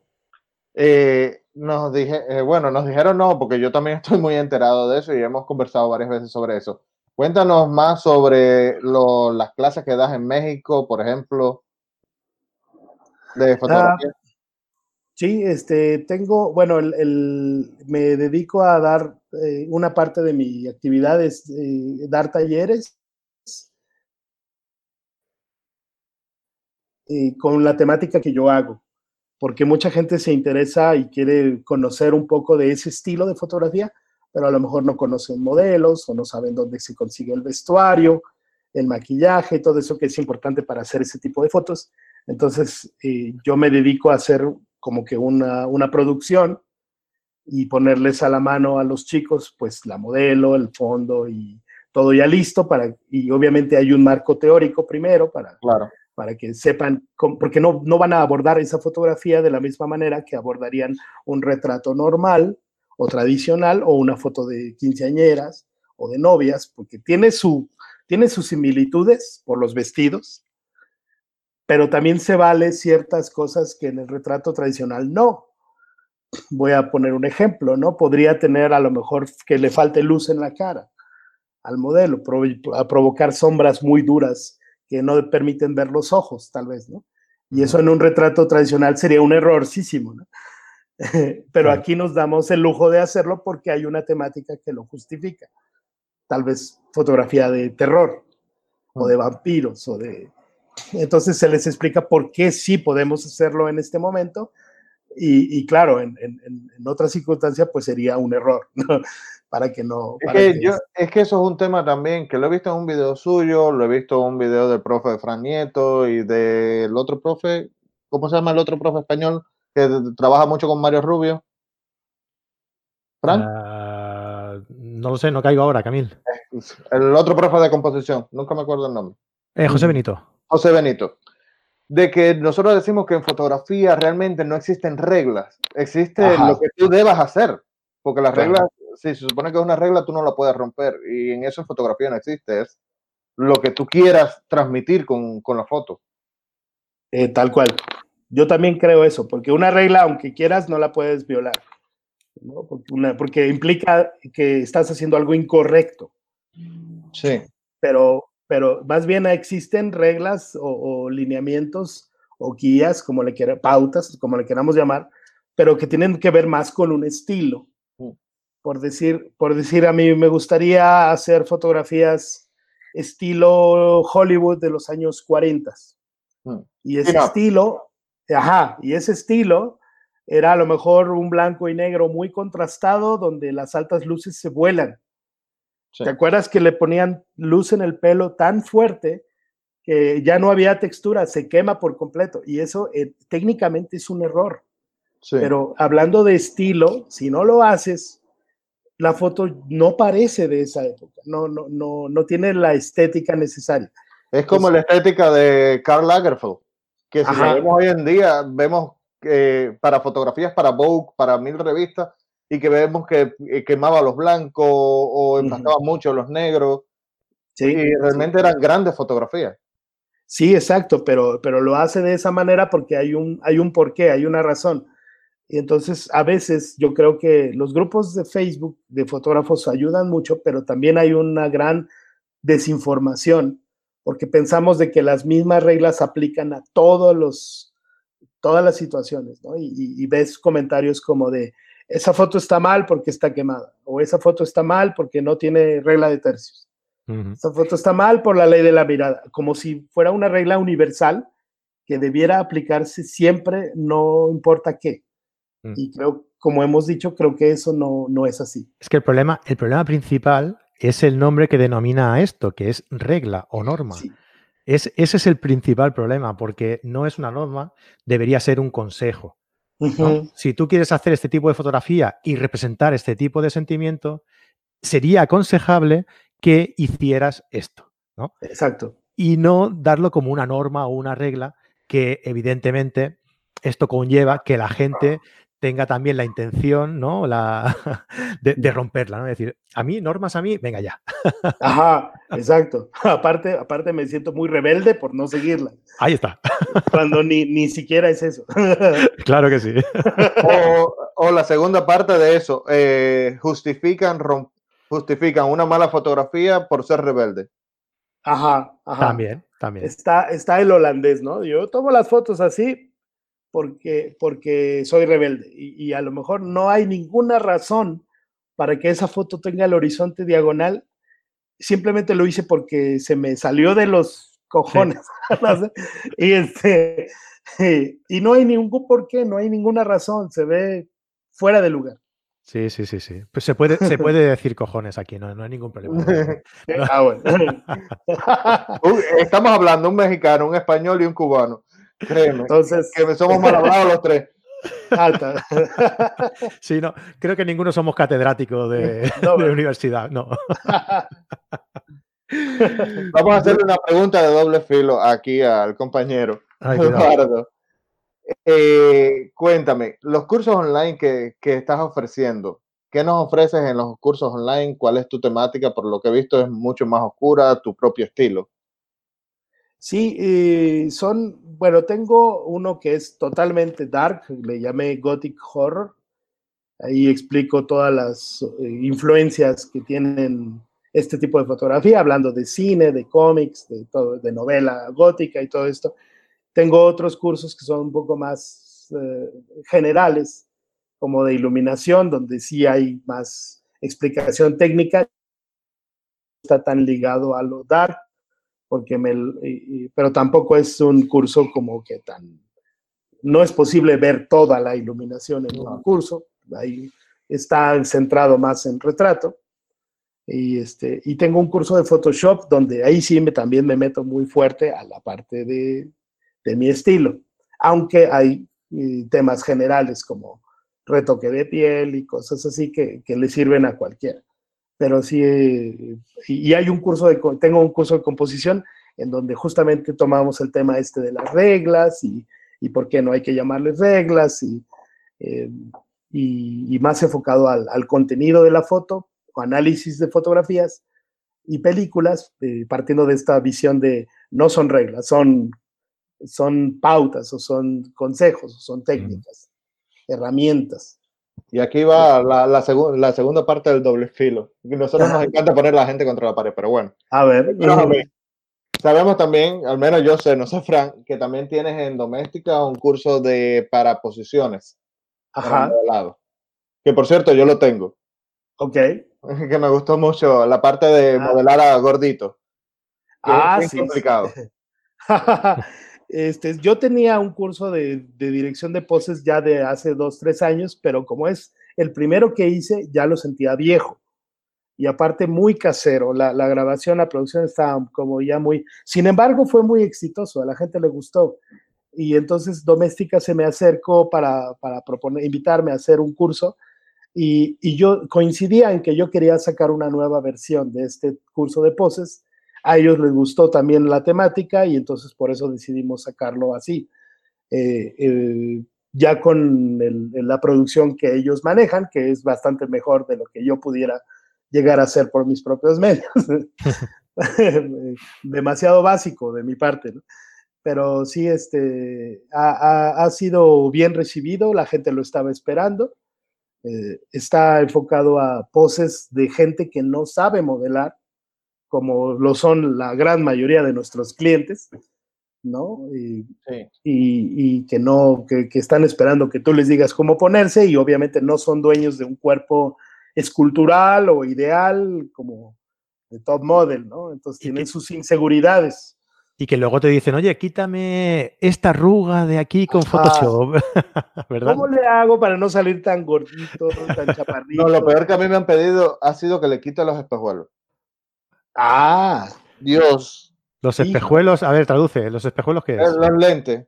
Eh, nos dije, eh, bueno, nos dijeron no, porque yo también estoy muy enterado de eso y hemos conversado varias veces sobre eso. Cuéntanos más sobre las clases que das en México, por ejemplo, de fotografía. Ah, sí, este, tengo, bueno, el, me dedico a dar eh, una parte de mi actividad es dar talleres con la temática que yo hago porque mucha gente se interesa y quiere conocer un poco de ese estilo de fotografía, pero a lo mejor no conocen modelos o no saben dónde se consigue el vestuario, el maquillaje, todo eso que es importante para hacer ese tipo de fotos. Entonces, eh, yo me dedico a hacer como que una, una producción y ponerles a la mano a los chicos, pues la modelo, el fondo y todo ya listo para, y obviamente hay un marco teórico primero para, claro para que sepan, porque no, no van a abordar esa fotografía de la misma manera que abordarían un retrato normal o tradicional o una foto de quinceañeras o de novias, porque tiene, su, tiene sus similitudes por los vestidos, pero también se vale ciertas cosas que en el retrato tradicional no. Voy a poner un ejemplo, ¿no? Podría tener a lo mejor que le falte luz en la cara al modelo, a provocar sombras muy duras que no permiten ver los ojos, tal vez, ¿no? Y eso en un retrato tradicional sería un errorcísimo, ¿no? Pero aquí nos damos el lujo de hacerlo porque hay una temática que lo justifica. Tal vez fotografía de terror o de vampiros o de... Entonces se les explica por qué sí podemos hacerlo en este momento y, claro, en, en, en otra circunstancia pues sería un error. ¿no? Para que no... Es que, Yo, es que eso es un tema también que lo he visto en un video suyo, lo he visto en un video del profe de Fran Nieto y del otro profe, ¿cómo se llama el otro profe español que trabaja mucho con Mario Rubio? ¿Fran? Ah, no lo sé, no caigo ahora, Camil. El otro profe de composición, nunca me acuerdo el nombre. Eh, José Benito. José Benito. De que nosotros decimos que en fotografía realmente no existen reglas, existe lo que tú debas hacer, porque las reglas sí, se supone que es una regla, tú no la puedes romper. Y en eso en fotografía no existe. Es lo que tú quieras transmitir con, con la foto. Eh, tal cual. Yo también creo eso, porque una regla, aunque quieras, no la puedes violar. ¿no? Porque, una, porque implica que estás haciendo algo incorrecto. Sí. Pero, pero más bien existen reglas o, lineamientos o guías, como le quiera, pautas, como le queramos llamar, pero que tienen que ver más con un estilo por decir, por decir, a mí me gustaría hacer fotografías estilo Hollywood de los años 40. Mm. Y ese estilo, ajá, y ese estilo era a lo mejor un blanco y negro muy contrastado donde las altas luces se vuelan. ¿Te acuerdas que le ponían luz en el pelo tan fuerte que ya no había textura, se quema por completo? Y eso eh, técnicamente es un error. Pero hablando de estilo, si no lo haces, la foto no parece de esa época, no, no, no, no tiene la estética necesaria. Es como la estética de Karl Lagerfeld, que si vemos hoy en día, vemos que para fotografías para Vogue, para mil revistas, y que vemos que eh, quemaba los blancos o empastaba mucho los negros. Sí, y realmente eran grandes fotografías. Sí, exacto, pero, pero lo hace de esa manera porque hay un, hay un porqué, hay una razón. Y entonces, a veces yo creo que los grupos de Facebook de fotógrafos ayudan mucho, pero también hay una gran desinformación, porque pensamos de que las mismas reglas aplican a todos los, todas las situaciones, ¿no? Y, ves comentarios como de, esa foto está mal porque está quemada, o esa foto está mal porque no tiene regla de tercios. Esa foto está mal por la ley de la mirada, como si fuera una regla universal que debiera aplicarse siempre, no importa qué. Mm. Y creo, como hemos dicho, creo que eso no, no es así. Es que el problema, el problema principal es el nombre que denomina a esto, que es regla o norma. Es, ese es el principal problema, porque no es una norma, debería ser un consejo. Si tú quieres hacer este tipo de fotografía y representar este tipo de sentimiento, sería aconsejable que hicieras esto, ¿no? Exacto. Y no darlo como una norma o una regla que evidentemente esto conlleva que la gente tenga también la intención, ¿no? La, de, romperla, ¿no? Es decir, a mí, normas a mí, venga ya. Ajá, exacto. Aparte, aparte me siento muy rebelde por no seguirla. Ahí está. Cuando ni, ni siquiera es eso. Claro que sí. O, la segunda parte de eso, eh, justifican, justifican una mala fotografía por ser rebelde. Ajá, ajá. También, también. Está, está el holandés, ¿no? Yo tomo las fotos así, porque, porque soy rebelde y, a lo mejor no hay ninguna razón para que esa foto tenga el horizonte diagonal. Simplemente lo hice porque se me salió de los cojones. y, este, y no hay ningún por qué, no hay ninguna razón, se ve fuera de lugar. Sí, sí, sí, sí. Pues se puede, se puede decir cojones aquí, no, no hay ningún problema. ah, bueno. Estamos hablando un mexicano, un español y un cubano. Créeme. Entonces, que somos mal hablados los tres. Alta. Sí, no, creo que ninguno somos catedráticos de, universidad, no. Vamos a hacerle una pregunta de doble filo aquí al compañero Eduardo. Eh, cuéntame, los cursos online que, que, estás ofreciendo, ¿qué nos ofreces en los cursos online? ¿Cuál es tu temática? Por lo que he visto es mucho más oscura, tu propio estilo. Sí, eh, son, bueno, tengo uno que es totalmente dark, le llamé Gothic Horror. Ahí explico todas las eh, influencias que tienen este tipo de fotografía, hablando de cine, de cómics, de, todo, de novela gótica y todo esto. Tengo otros cursos que son un poco más eh, generales, como de iluminación, donde sí hay más explicación técnica, está tan ligado a lo dark porque me, pero tampoco es un curso como que tan, no es posible ver toda la iluminación en un curso, ahí está centrado más en retrato. Y, este, y tengo un curso de Photoshop donde ahí sí me, también me meto muy fuerte a la parte de, de mi estilo, aunque hay temas generales como retoque de piel y cosas así que, que le sirven a cualquiera pero sí, y hay un curso de, tengo un curso de composición en donde justamente tomamos el tema este de las reglas y, y por qué no hay que llamarles reglas y, eh, y, más enfocado al, al, contenido de la foto o análisis de fotografías y películas, eh, partiendo de esta visión de no son reglas, son, son pautas o son consejos o son técnicas, herramientas. Y aquí va la, la, la, segunda parte del doble filo. Nosotros nos encanta poner la gente contra la pared, pero bueno. A ver. Sabemos también, al menos yo sé, no sé, Fran, que también tienes en doméstica un curso de para posiciones. Ajá. Que por cierto, yo lo tengo. Ok. Que me gustó mucho la parte de ah. modelar a gordito. ah, sí. complicado. Este, yo tenía un curso de, dirección de poses ya de hace dos, tres años, pero como es el primero que hice, ya lo sentía viejo. Y aparte muy casero, la, grabación, la producción estaba como ya muy... Sin embargo, fue muy exitoso, a la gente le gustó. Y entonces Doméstica se me acercó para, para proponer, invitarme a hacer un curso. Y, y yo coincidía en que yo quería sacar una nueva versión de este curso de poses a ellos les gustó también la temática y entonces por eso decidimos sacarlo así. Eh, ya con la producción que ellos manejan, que es bastante mejor de lo que yo pudiera llegar a hacer por mis propios medios. Demasiado básico de mi parte, pero sí este, ha, sido bien recibido, la gente lo estaba esperando. Eh, está enfocado a poses de gente que no sabe modelar, como lo son la gran mayoría de nuestros clientes, ¿no? Y, y, que no, que, que, están esperando que tú les digas cómo ponerse y obviamente no son dueños de un cuerpo escultural o ideal como de top model, ¿no? Entonces tienen sus inseguridades. Y que luego te dicen, oye, quítame esta arruga de aquí con Photoshop. ¿verdad? ¿Cómo le hago para no salir tan gordito, tan chaparrito? No, lo peor que a mí me han pedido ha sido que le quite los espejuelos. Ah. Dios. Los espejuelos, a ver, traduce, ¿los espejuelos qué Eh, es? Los lentes,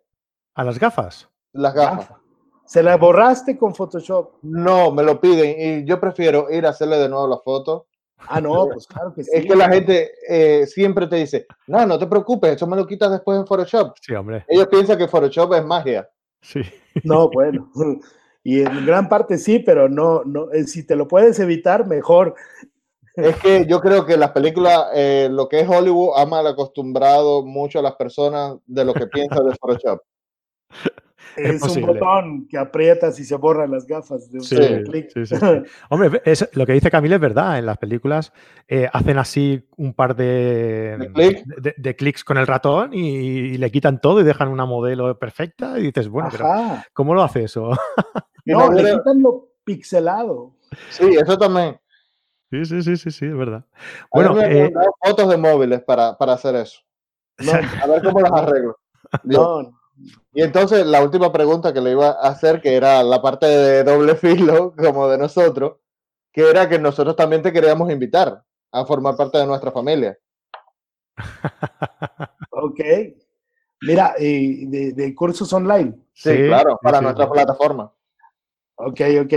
¿A las gafas? las gafas. Gafa. Se la borraste con Photoshop. No, me lo piden y yo prefiero ir a hacerle de nuevo la foto. Ah, no, pues claro que sí. Es que la gente eh, siempre te dice, no, no te preocupes, eso me lo quitas después en Photoshop. Sí, hombre. Ellos piensan que Photoshop es magia. Sí. No, bueno. Y en gran parte sí, pero no, no, eh, si te lo puedes evitar, mejor. Es que yo creo que las películas, eh, lo que es Hollywood, ha mal acostumbrado mucho a las personas de lo que piensan de Photoshop. Es un botón que aprietas y se borran las gafas de un Sí, solo clic. sí. Hombre, es, lo que dice Camille es verdad. En las películas eh, hacen así un par de, ¿De clic? de- de clics con el ratón y, y le quitan todo y dejan una modelo perfecta y dices, bueno, pero. ¿cómo lo hace eso? No, no le quitan lo pixelado. Sí, eso también. Sí, sí, sí, sí, sí, es verdad. Bueno, me eh, fotos de móviles para, para hacer eso. No, A ver cómo las arreglo. No, Y entonces la última pregunta que le iba a hacer, que era la parte de doble filo, como de nosotros, que era que nosotros también te queríamos invitar a formar parte de nuestra familia. ok. Mira, eh, de, de cursos online. Sí, Sí, claro, para sí, nuestra sí. plataforma. Ok, ok.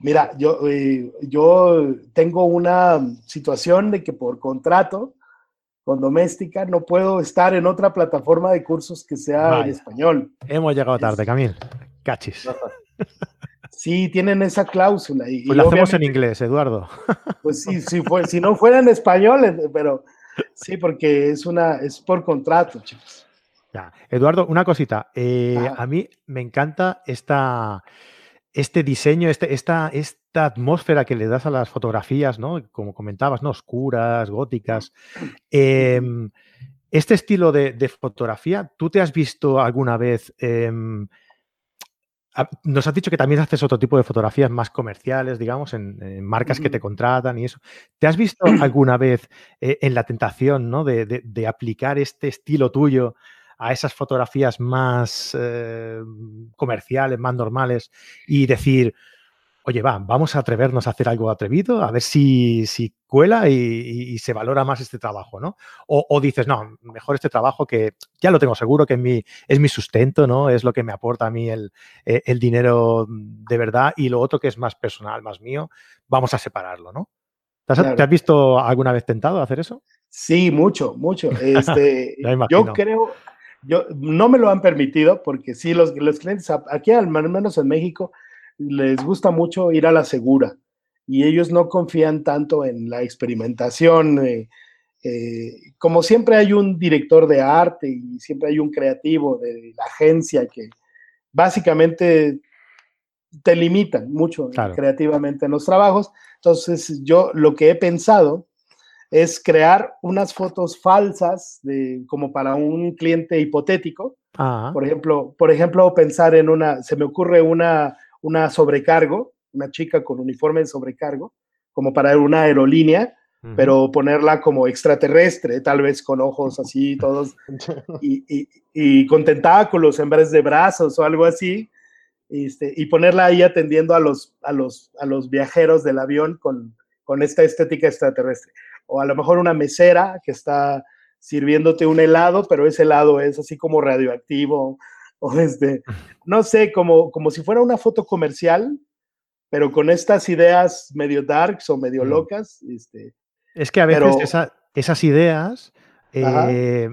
Mira, yo, eh, yo tengo una situación de que por contrato con doméstica no puedo estar en otra plataforma de cursos que sea en Vaya. español. hemos llegado tarde, Camil. Cachis. Sí, tienen esa cláusula. Y, Pues lo hacemos en inglés, Eduardo. Pues sí, sí fue, si no fuera en español, eh, pero sí, porque es una, es por contrato, chicos. Ya. Eduardo, una cosita. eh, a mí me encanta esta, este diseño, este, esta, esta atmósfera que le das a las fotografías, ¿no? Como comentabas, ¿no? Oscuras, góticas. Em, este estilo de, de fotografía, ¿tú te has visto alguna vez? em, nos has dicho que también haces otro tipo de fotografías más comerciales, digamos, en, en marcas que te Ujú. contratan y eso. ¿Te has visto alguna vez eh, en la tentación ¿no? de, de- de aplicar este estilo tuyo a esas fotografías más eh, comerciales, más normales y decir, oye, va, vamos a atrevernos a hacer algo atrevido, a ver si, si cuela y, y- y se valora más este trabajo, ¿no? O, o dices, no, mejor este trabajo que ya lo tengo seguro, que es mi, es mi sustento, ¿no? Es lo que me aporta a mí el, eh, el dinero de verdad y lo otro que es más personal, más mío, vamos a separarlo, ¿no? ¿Te has, Claro. te has visto alguna vez tentado a hacer eso? Sí, mucho, mucho. Este, yo creo, yo no me lo han permitido porque sí, los, los clientes aquí, al menos en México, les gusta mucho ir a la segura y ellos no confían tanto en la experimentación. eh, eh, como siempre hay un director de arte y siempre hay un creativo de la agencia que básicamente te limitan mucho Claro. creativamente en los trabajos. Entonces, yo lo que he pensado es crear unas fotos falsas de, como para un cliente hipotético. Por ejemplo, por ejemplo, pensar en una, se me ocurre una, una sobrecargo, una chica con uniforme de sobrecargo, como para una aerolínea, pero ponerla como extraterrestre, tal vez con ojos así, todos, y, y- y con tentáculos en vez de brazos o algo así, este, y ponerla ahí atendiendo a los, a los, a los viajeros del avión con, con esta estética extraterrestre. O a lo mejor una mesera que está sirviéndote un helado, pero ese helado es así como radioactivo, o este, no sé, como, como si fuera una foto comercial, pero con estas ideas medio darks o medio locas, este, Es que a veces Pero- esa- esas ideas, eh,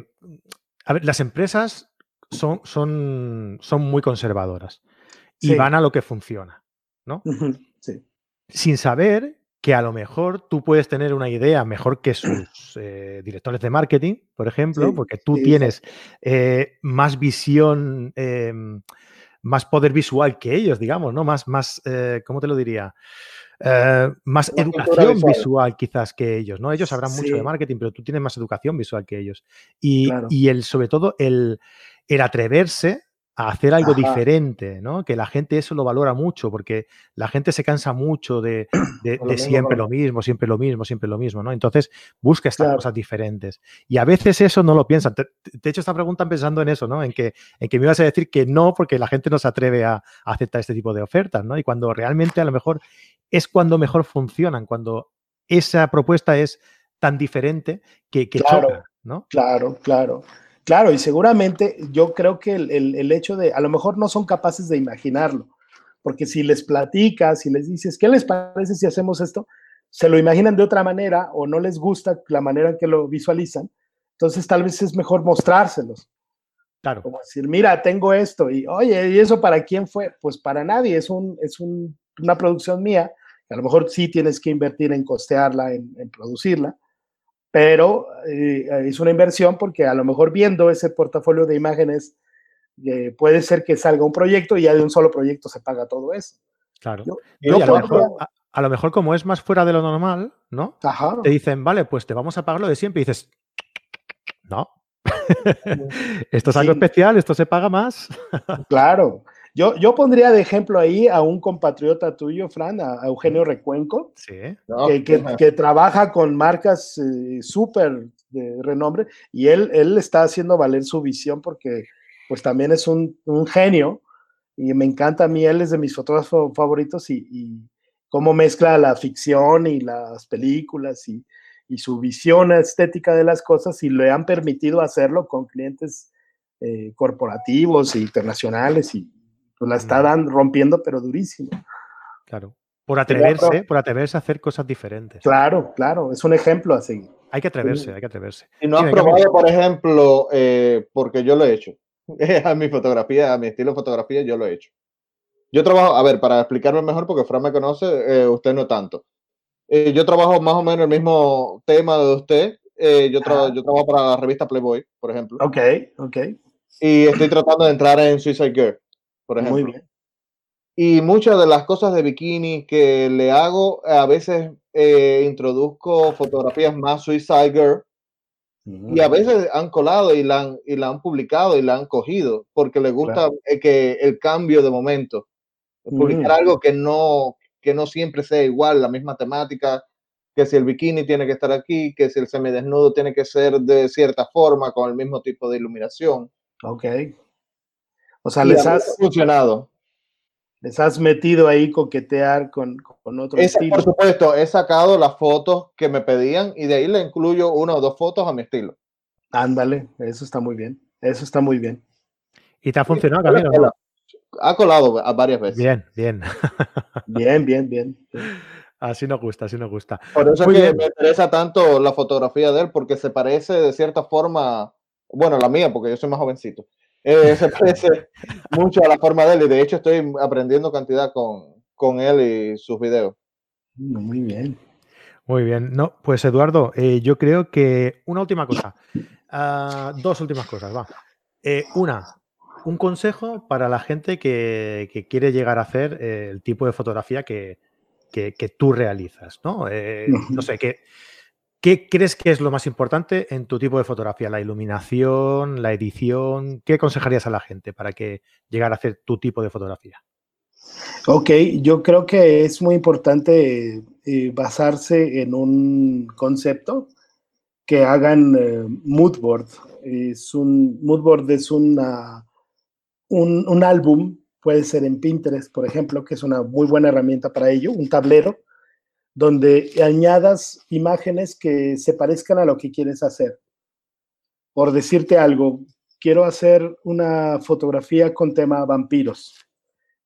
a ver, las empresas son, son, son muy conservadoras y Sí. van a lo que funciona, ¿no? sí. Sin saber que a lo mejor tú puedes tener una idea mejor que sus eh, directores de marketing, por ejemplo, Sí, porque tú sí, tienes eh, más visión, eh, más poder visual que ellos, digamos, ¿no? Más, más eh, ¿cómo te lo diría? Más educación visual. visual. quizás que ellos, ¿no? Ellos sabrán mucho de marketing, pero tú tienes más educación visual que ellos. Y, Claro. y el, sobre todo, el, el atreverse a hacer algo Ajá. diferente, ¿no? Que la gente eso lo valora mucho, porque la gente se cansa mucho de, de- lo siempre lo mismo, siempre lo mismo, siempre lo mismo, ¿no? Entonces busca estas Claro. cosas diferentes. Y a veces eso no lo piensan. Te, te- te he hecho esta pregunta pensando en eso, ¿no? En que, en que me ibas a decir que no, porque la gente no se atreve a, a aceptar este tipo de ofertas, ¿no? Y cuando realmente a lo mejor es cuando mejor funcionan, cuando esa propuesta es tan diferente que, que Claro. choca, ¿no? Claro, claro. Claro, y seguramente yo creo que el, hecho de, a lo mejor no son capaces de imaginarlo, porque si les platicas, si les dices, ¿qué les parece si hacemos esto? Se lo imaginan de otra manera o no les gusta la manera en que lo visualizan, entonces tal vez es mejor mostrárselos. Claro. Como decir, mira, tengo esto, y oye, ¿y eso para quién fue? Pues para nadie, es, un, es una producción mía, a lo mejor sí tienes que invertir en costearla, en, en producirla, pero eh, es una inversión porque a lo mejor viendo ese portafolio de imágenes eh, puede ser que salga un proyecto y ya de un solo proyecto se paga todo eso. Claro. a, lo mejor, como es más fuera de lo normal, ¿no? Te dicen, vale, pues te vamos a pagar lo de siempre y dices, no. esto es algo especial, esto se paga más. claro. Yo, yo pondría de ejemplo ahí a un compatriota tuyo, Fran, a, Eugenio Recuenco, que, trabaja con marcas eh, súper de renombre y él, él está haciendo valer su visión porque pues también es un, genio y me encanta a mí, él es de mis fotógrafos favoritos y, cómo mezcla la ficción y las películas y, su visión estética de las cosas y le han permitido hacerlo con clientes eh, corporativos e internacionales y, pues la está dan, rompiendo, pero durísimo. Claro. Por atreverse, por atreverse a hacer cosas diferentes. Claro, claro, es un ejemplo a seguir. Hay que atreverse, hay que atreverse. Y no has probado, por ejemplo, eh, porque yo lo he hecho. a mi fotografía, a mi estilo de fotografía, yo lo he hecho. Yo trabajo, a ver, para explicarme mejor, porque Fran me conoce, eh, usted no tanto. Eh, yo trabajo más o menos el mismo tema de usted. yo, yo trabajo para la revista Playboy, por ejemplo. Ok, ok. Y estoy tratando de entrar en Suicide Girl por ejemplo. Muy bien. Y muchas de las cosas de bikini que le hago, a veces eh, introduzco fotografías más Suicide Girl y a veces han colado y la han, y la han publicado y la han cogido porque les gusta eh, que el cambio de momento. Publicar algo que no, que no siempre sea igual, la misma temática, que si el bikini tiene que estar aquí, que si el semidesnudo tiene que ser de cierta forma, con el mismo tipo de iluminación. Ok. O sea, les has funcionado. Les has metido ahí coquetear con, con otro estilo. Por supuesto, he sacado las fotos que me pedían y de ahí le incluyo una o dos fotos a mi estilo. Ándale, eso está muy bien. Eso está muy bien. ¿Y te ha funcionado, Camilo? Ha colado varias veces. Bien, bien. bien, bien, bien. Así nos gusta, así nos gusta. Por eso es que me interesa tanto la fotografía de él, porque se parece de cierta forma, bueno, la mía, porque yo soy más jovencito, eh, se parece mucho a la forma de él y de hecho estoy aprendiendo cantidad con, con él y sus videos. Muy bien. Muy bien. No, pues Eduardo, eh, yo creo que una última cosa. Ah, dos últimas cosas, va. Eh, una, un consejo para la gente que, que quiere llegar a hacer el tipo de fotografía que, que, que tú realizas, ¿no? no sé, que ¿Qué crees que es lo más importante en tu tipo de fotografía? ¿La iluminación, la edición? ¿Qué aconsejarías a la gente para que llegara a hacer tu tipo de fotografía? Ok, yo creo que es muy importante eh, basarse en un concepto que hagan eh, mood board. Es un mood board es un, un álbum, puede ser en Pinterest, por ejemplo, que es una muy buena herramienta para ello, un tablero donde añadas imágenes que se parezcan a lo que quieres hacer. Por decirte algo, quiero hacer una fotografía con tema vampiros.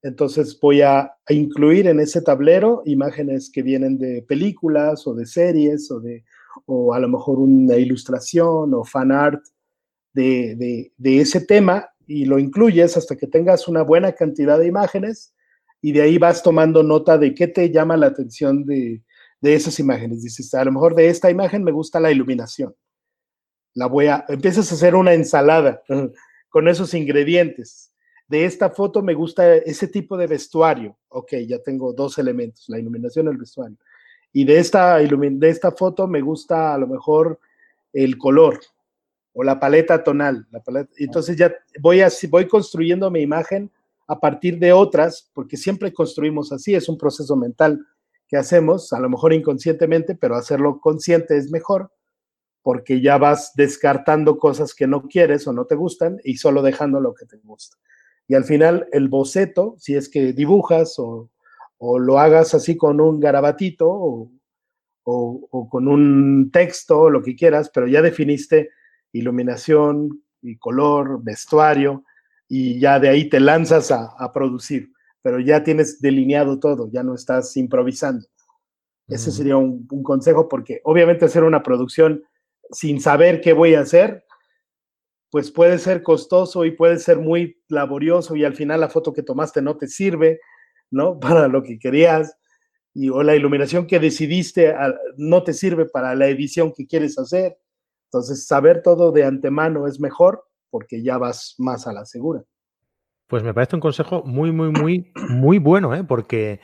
Entonces voy a, incluir en ese tablero imágenes que vienen de películas o de series o de o a lo mejor una ilustración o fan art de, de ese tema y lo incluyes hasta que tengas una buena cantidad de imágenes y de ahí vas tomando nota de qué te llama la atención de, esas imágenes. Dices, a lo mejor de esta imagen me gusta la iluminación. La voy a, empiezas a hacer una ensalada con esos ingredientes. De esta foto me gusta ese tipo de vestuario. Ok, ya tengo dos elementos, la iluminación y el vestuario. Y de esta, de esta foto me gusta a lo mejor el color o la paleta tonal. La paleta. Entonces ya voy, así, voy construyendo mi imagen a partir de otras, porque siempre construimos así, es un proceso mental que hacemos, a lo mejor inconscientemente, pero hacerlo consciente es mejor, porque ya vas descartando cosas que no quieres o no te gustan y solo dejando lo que te gusta. Y al final el boceto, si es que dibujas o, lo hagas así con un garabatito o, o, con un texto, o lo que quieras, pero ya definiste iluminación y color, vestuario, y ya de ahí te lanzas a, producir, pero ya tienes delineado todo, ya no estás improvisando. Ese sería un, un consejo porque obviamente hacer una producción sin saber qué voy a hacer, pues puede ser costoso y puede ser muy laborioso y al final la foto que tomaste no te sirve, ¿no? Para lo que querías y o la iluminación que decidiste no te sirve para la edición que quieres hacer. Entonces, saber todo de antemano es mejor porque ya vas más a la segura. Pues me parece un consejo muy, muy, muy, muy bueno, ¿eh? porque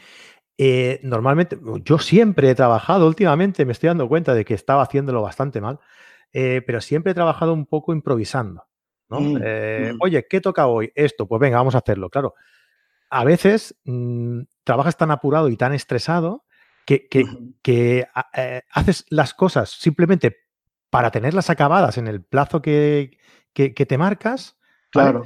eh, normalmente, yo siempre he trabajado, últimamente me estoy dando cuenta de que estaba haciéndolo bastante mal, eh, pero siempre he trabajado un poco improvisando. ¿no? Mm, Eh, mm. Oye, ¿qué toca hoy? Esto, pues venga, vamos a hacerlo. Claro, a veces mm, trabajas tan apurado y tan estresado que, que- Ujú. que, a- eh, haces las cosas simplemente para tenerlas acabadas en el plazo que, que- que te marcas, ¿vale? Claro,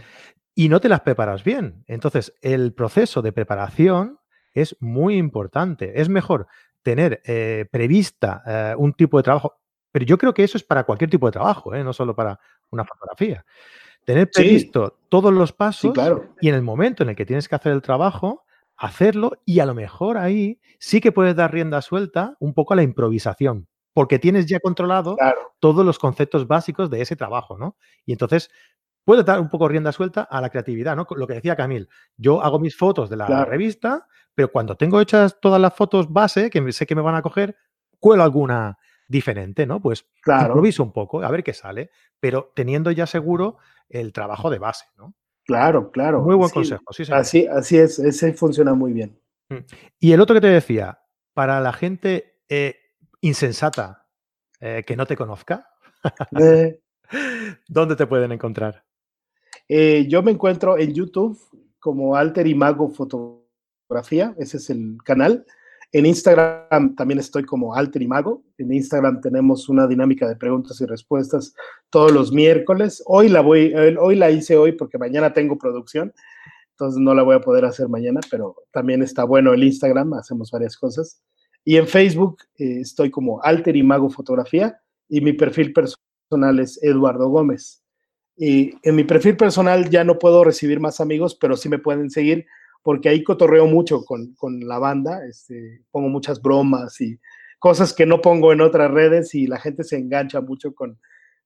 y no te las preparas bien. Entonces, el proceso de preparación es muy importante. Es mejor tener eh, prevista eh, un tipo de trabajo, pero yo creo que eso es para cualquier tipo de trabajo, ¿eh? no solo para una fotografía. Tener Sí. previsto todos los pasos sí, claro. y en el momento en el que tienes que hacer el trabajo, hacerlo y a lo mejor ahí sí que puedes dar rienda suelta un poco a la improvisación, porque tienes ya controlado Claro, todos los conceptos básicos de ese trabajo, ¿no? Y entonces puede dar un poco rienda suelta a la creatividad, ¿no? Lo que decía Camil, yo hago mis fotos de la Claro. revista, pero cuando tengo hechas todas las fotos base, que sé que me van a coger, cuelo alguna diferente, ¿no? Pues claro, improviso un poco, a ver qué sale, pero teniendo ya seguro el trabajo de base, ¿no? claro, claro. Muy buen Sí, consejo, sí, señor. Así, así es, ese funciona muy bien. Y el otro que te decía, para la gente eh, insensata eh, que no te conozca, Eh, ¿dónde te pueden encontrar? Eh, yo me encuentro en YouTube como Alter Imago Fotografía, ese es el canal. En Instagram también estoy como Alter Imago. En Instagram tenemos una dinámica de preguntas y respuestas todos los miércoles. Hoy la voy, hoy la hice hoy porque mañana tengo producción, entonces no la voy a poder hacer mañana, pero también está bueno el Instagram, hacemos varias cosas. Y en Facebook eh, estoy como Alter Imago Fotografía y mi perfil personal es Eduardo Gómez. Y en mi perfil personal ya no puedo recibir más amigos, pero sí me pueden seguir porque ahí cotorreo mucho con, con la banda, este, pongo muchas bromas y cosas que no pongo en otras redes y la gente se engancha mucho con,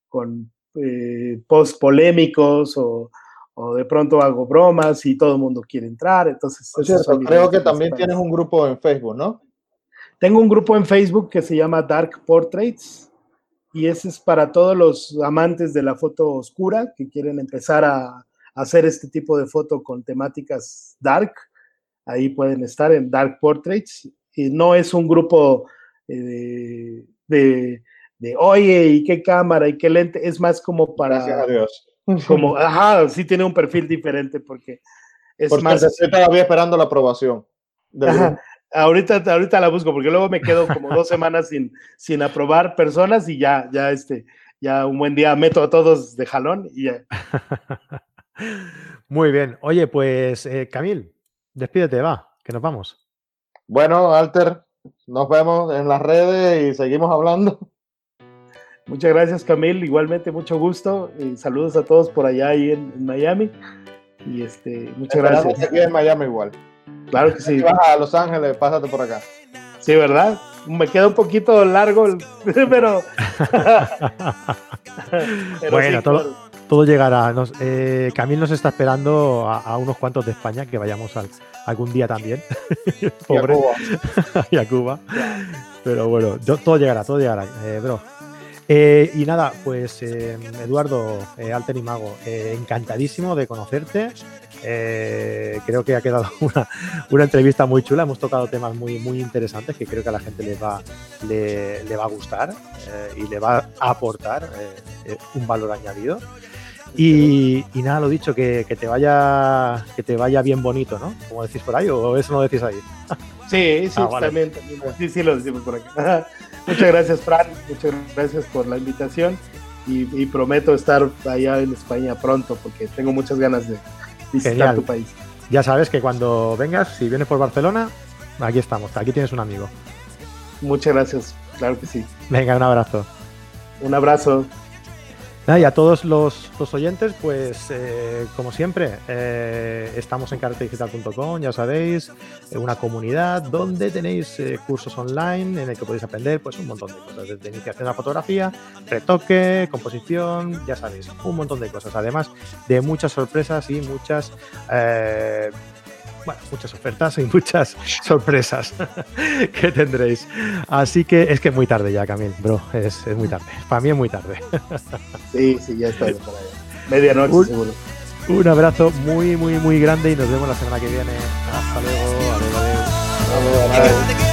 con eh, posts polémicos o, o, de pronto hago bromas y todo el mundo quiere entrar. Entonces, Por cierto, creo que también tienes un grupo en Facebook, ¿no? Tengo un grupo en Facebook que se llama Dark Portraits y ese es para todos los amantes de la foto oscura que quieren empezar a, hacer este tipo de foto con temáticas dark. Ahí pueden estar en Dark Portraits. Y no es un grupo eh, de, de, oye, ¿y qué cámara? ¿Y qué lente? Es más como para... Gracias a Dios. Como, ajá, sí tiene un perfil diferente porque es porque más... Estoy todavía esperando la aprobación. Ajá. Ahorita, ahorita la busco porque luego me quedo como dos semanas sin, sin aprobar personas y ya, ya este, ya un buen día meto a todos de jalón y ya. Muy bien. Oye, pues eh, Camil, despídete, va, que nos vamos. Bueno, Alter, nos vemos en las redes y seguimos hablando. Muchas gracias, Camil. Igualmente, mucho gusto. Y saludos a todos por allá ahí en, en Miami. Y este, muchas Esperamos gracias. Aquí en Miami igual. Claro que sí. Si vas a Los Ángeles, pásate por acá. Sí, ¿verdad? Me queda un poquito largo, pero. pero bueno, sí, todo, claro. todo, llegará. Nos, eh, Camil nos está esperando a, a, unos cuantos de España que vayamos al, algún día también. Pobre. Y a Cuba. y a Cuba. Pero bueno, todo llegará, todo llegará, eh, bro. Eh, y nada, pues eh, Eduardo eh, Alter y Mago, encantadísimo de conocerte. Eh, creo que ha quedado una, una, entrevista muy chula. Hemos tocado temas muy, muy interesantes que creo que a la gente le va, le, le va a gustar eh, y le va a aportar eh, un valor añadido. Y, y, nada, lo dicho, que, que, te vaya que te vaya bien bonito, ¿no? Como decís por ahí, o eso no decís ahí. Sí, sí, ah, vale. también, también, sí, sí lo decimos por acá. Muchas gracias, Fran. Muchas gracias por la invitación. Y, y, prometo estar allá en España pronto porque tengo muchas ganas de visitar Genial. tu país. Ya sabes que cuando vengas, si vienes por Barcelona, aquí estamos. Aquí tienes un amigo. Muchas gracias. Claro que sí. Venga, un abrazo. Un abrazo. Y a todos los, oyentes, pues eh, como siempre, eh, estamos en carretedigital.com, ya sabéis, una comunidad donde tenéis eh, cursos online en el que podéis aprender pues un montón de cosas, desde iniciación a fotografía, retoque, composición, ya sabéis, un montón de cosas, además de muchas sorpresas y muchas bueno, muchas ofertas y muchas sorpresas que tendréis. Así que es que es muy tarde ya, Camil, bro. Es, muy tarde. Para mí es muy tarde. sí, sí, ya está. Medianoche, seguro. Un abrazo muy, muy, muy grande y nos vemos la semana que viene. Hasta luego. Adiós, adiós.